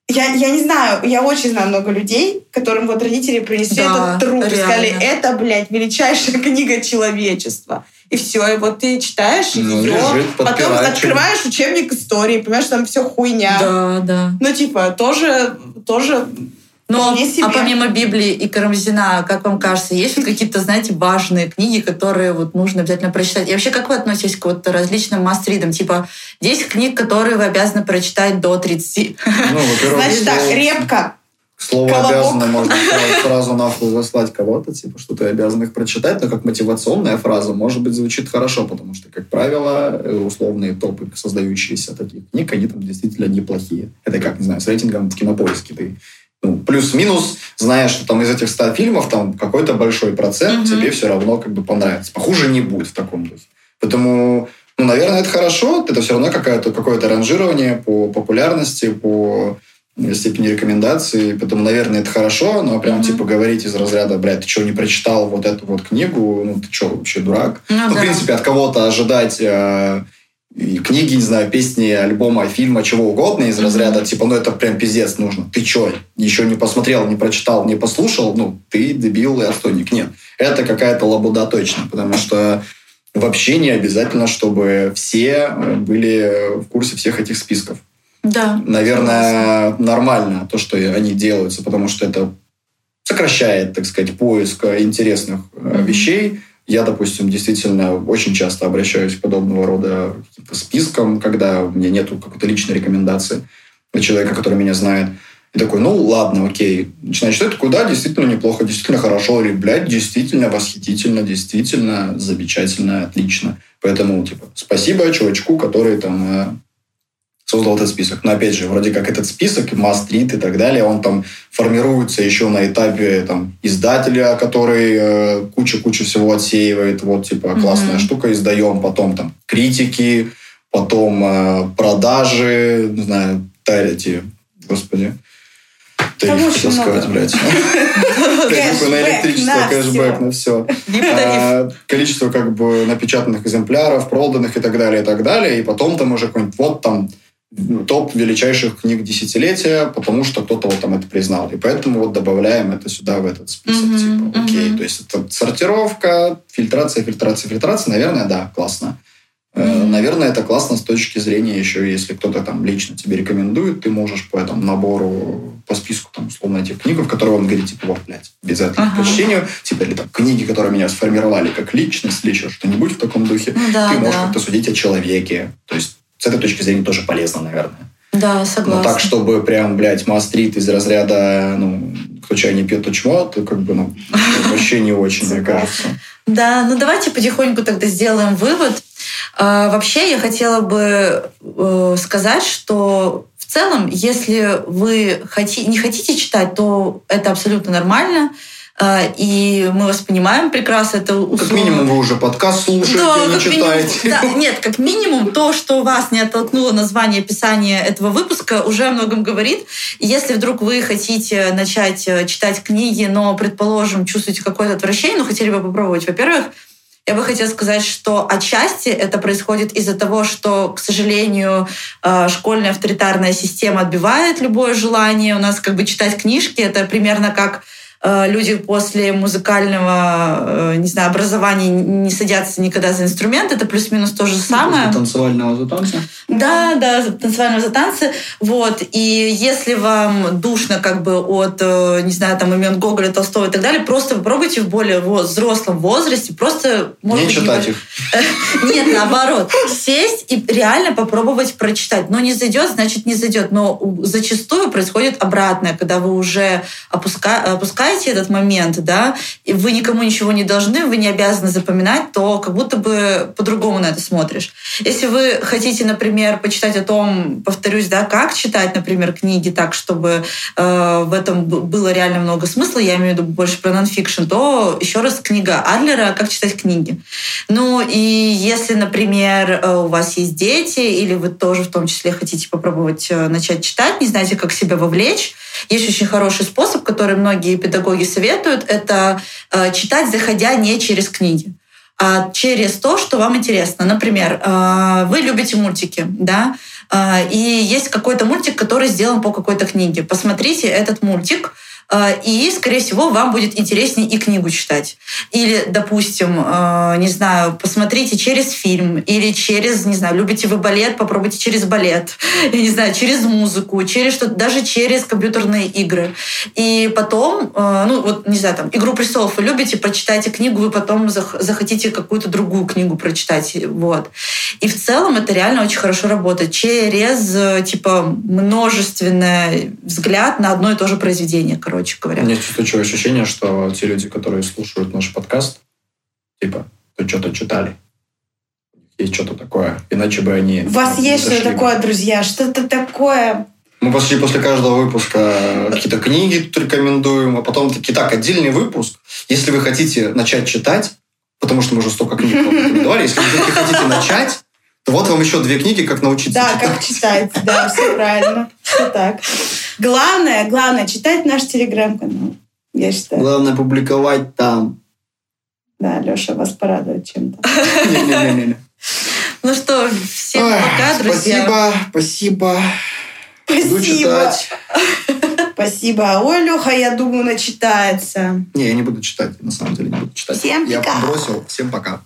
Я, я не знаю, я очень знаю много людей, которым вот родители принесли Да, этот труд и сказали, реально. это, блядь, величайшая книга человечества. И все, и вот ты читаешь Ну, ее, лежит, потом открываешь учебник истории, понимаешь, там все хуйня. Да, да. Ну, типа, тоже, тоже Но, себе. а помимо Библии и Карамзина, как вам кажется, есть вот какие-то, знаете, важные книги, которые вот нужно обязательно прочитать? И вообще, как вы относитесь к вот различным мастридам? Типа, 10 книг, которые вы обязаны прочитать до 30. Ну, во-первых, Значит так, слово- репка. К слову, Колобок. обязаны можно сразу- нахуй заслать кого-то, типа, что ты обязан их прочитать, но как мотивационная фраза, может быть, звучит хорошо, потому что, как правило, э, условные топы, создающиеся таких книг, они там действительно неплохие. Это как, не знаю, с рейтингом в кинопоиске ты ну, плюс-минус, знаешь, что там из этих 100 фильмов там какой-то большой процент Мгм. тебе все равно как бы понравится. Похуже не будет в таком духе. Поэтому, ну, наверное, это хорошо. Это все равно какое-то какое ранжирование по популярности, по э, степени рекомендации. Поэтому, наверное, это хорошо, но прям Мгм. типа говорить из разряда, блядь, ты что, не прочитал вот эту вот книгу? Ну, ты что, вообще дурак? Ну, Ну, в принципе, от кого-то ожидать э, и книги, не знаю, песни, альбома, фильма, чего угодно из разряда, типа, ну это прям пиздец нужно. Ты чё, еще не посмотрел, не прочитал, не послушал? Ну, ты дебил и отстойник. Нет, это какая-то лабуда точно, потому что вообще не обязательно, чтобы все э, были в курсе всех этих списков. Да. Наверное, нормально то, что они делаются, потому что это сокращает, так сказать, поиск э, интересных Мгм. вещей. Я, допустим, действительно очень часто обращаюсь к подобного рода спискам, когда у меня нету какой-то личной рекомендации от человека, который меня знает. И такой, ну ладно, окей. Начинаю читать, такой, да, действительно неплохо, действительно хорошо. Или, блядь, действительно восхитительно, действительно замечательно, отлично. Поэтому, типа, спасибо чувачку, который там э, создал этот список. Но опять же, вроде как этот список, мастрит и так далее, он там формируется еще на этапе там, издателя, который э, куча-куча всего отсеивает. Вот, типа, классная mm-hmm. штука, издаем. Потом там критики, потом э, продажи, не знаю, эти, господи, тариф, хотел сказать, блядь. На электричество, кэшбэк, на все. А, количество как бы напечатанных экземпляров, проданных и так далее, и так далее. И потом там уже какой-нибудь вот там топ величайших книг десятилетия, потому что кто-то вот там это признал. И поэтому вот добавляем это сюда, в этот список. Mm-hmm, типа, окей, mm-hmm. то есть это сортировка, фильтрация, фильтрация, фильтрация. Наверное, да, классно. Mm-hmm. Наверное, это классно с точки зрения еще, если кто-то там лично тебе рекомендует, ты можешь по этому набору, по списку, там, условно, этих книг, в которые он говорит, типа, вот, блядь, без этого uh-huh. по чтению, типа, или там, книги, которые меня сформировали как личность, или еще что-нибудь в таком духе, ну, да, ты можешь да. как-то судить о человеке. То есть с этой точки зрения тоже полезно, наверное. Да, согласна. Но так, чтобы прям, блядь, мастрит из разряда, ну, кто чай не пьет, то чмо, то как бы, ну, вообще не очень, мне кажется. Да, ну давайте потихоньку тогда сделаем вывод. А, вообще я хотела бы э, сказать, что в целом, если вы хоти, не хотите читать, то это абсолютно нормально. А, и мы вас понимаем прекрасно. Это условно... Как минимум вы уже подкаст слушаете, да, а не читаете. Минимум, да, нет, как минимум то, что вас не оттолкнуло название описания этого выпуска, уже о многом говорит. Если вдруг вы хотите начать э, читать книги, но, предположим, чувствуете какое-то отвращение, но хотели бы попробовать, во-первых, я бы хотела сказать, что отчасти это происходит из-за того, что, к сожалению, э, школьная авторитарная система отбивает любое желание у нас как бы читать книжки. Это примерно как люди после музыкального, э, не знаю, образования не садятся никогда за инструмент. Это плюс-минус то же самое. После танцевального затанца? Да, да, танцевального затанца. Вот. И если вам душно как бы от, э, не знаю, там имен Гоголя, Толстого и так далее, просто попробуйте в более взрослом возрасте просто... Может не читать их. Нет, наоборот. Сесть и реально попробовать прочитать. Но не зайдет, значит не зайдет. Но зачастую происходит обратное, когда вы уже опускаете запоминаете этот момент, да, и вы никому ничего не должны, вы не обязаны запоминать, то как будто бы по-другому на это смотришь. Если вы хотите, например, почитать о том, повторюсь, да, как читать, например, книги так, чтобы э, в этом было реально много смысла, я имею в виду больше про нонфикшн, то еще раз книга Адлера «Как читать книги». Ну и если, например, э, у вас есть дети, или вы тоже в том числе хотите попробовать э, начать читать, не знаете, как себя вовлечь, есть очень хороший способ, который многие педагоги советуют, это э, читать, заходя не через книги а через то, что вам интересно. Например, э, вы любите мультики, да, э, и есть какой-то мультик, который сделан по какой-то книге. Посмотрите этот мультик, и, скорее всего, вам будет интереснее и книгу читать. Или, допустим, а, не знаю, посмотрите через фильм или через, не знаю, любите вы балет, попробуйте через балет, я не знаю, через музыку, через что-то, даже через компьютерные игры. И потом, а, ну вот, не знаю, там, «Игру престолов» вы любите, прочитайте книгу, вы потом захотите какую-то другую книгу прочитать. Вот. И в целом это реально очень хорошо работает через, типа, множественный взгляд на одно и то же произведение, короче короче говоря. У меня устойчивое ощущение, что те люди, которые слушают наш подкаст, типа, то что-то читали. Есть что-то такое. Иначе бы они... У вас есть что-то такое, друзья? Что-то такое... Мы почти после каждого выпуска какие-то книги тут рекомендуем, а потом такие, так, отдельный выпуск. Если вы хотите начать читать, потому что мы уже столько книг рекомендовали, если вы хотите начать, вот вам еще две книги, как научиться да, читать. Да, как читать, да, все правильно. Все так. Главное, главное, читать наш телеграм-канал, я считаю. Главное, публиковать там. Да, Леша вас порадует чем-то. Не-не-не. Ну что, всем пока, друзья. Спасибо, спасибо. Спасибо. Спасибо. Ой, Леха, я думаю, начитается. Не, я не буду читать, на самом деле не буду читать. Всем пока. Я бросил. Всем пока.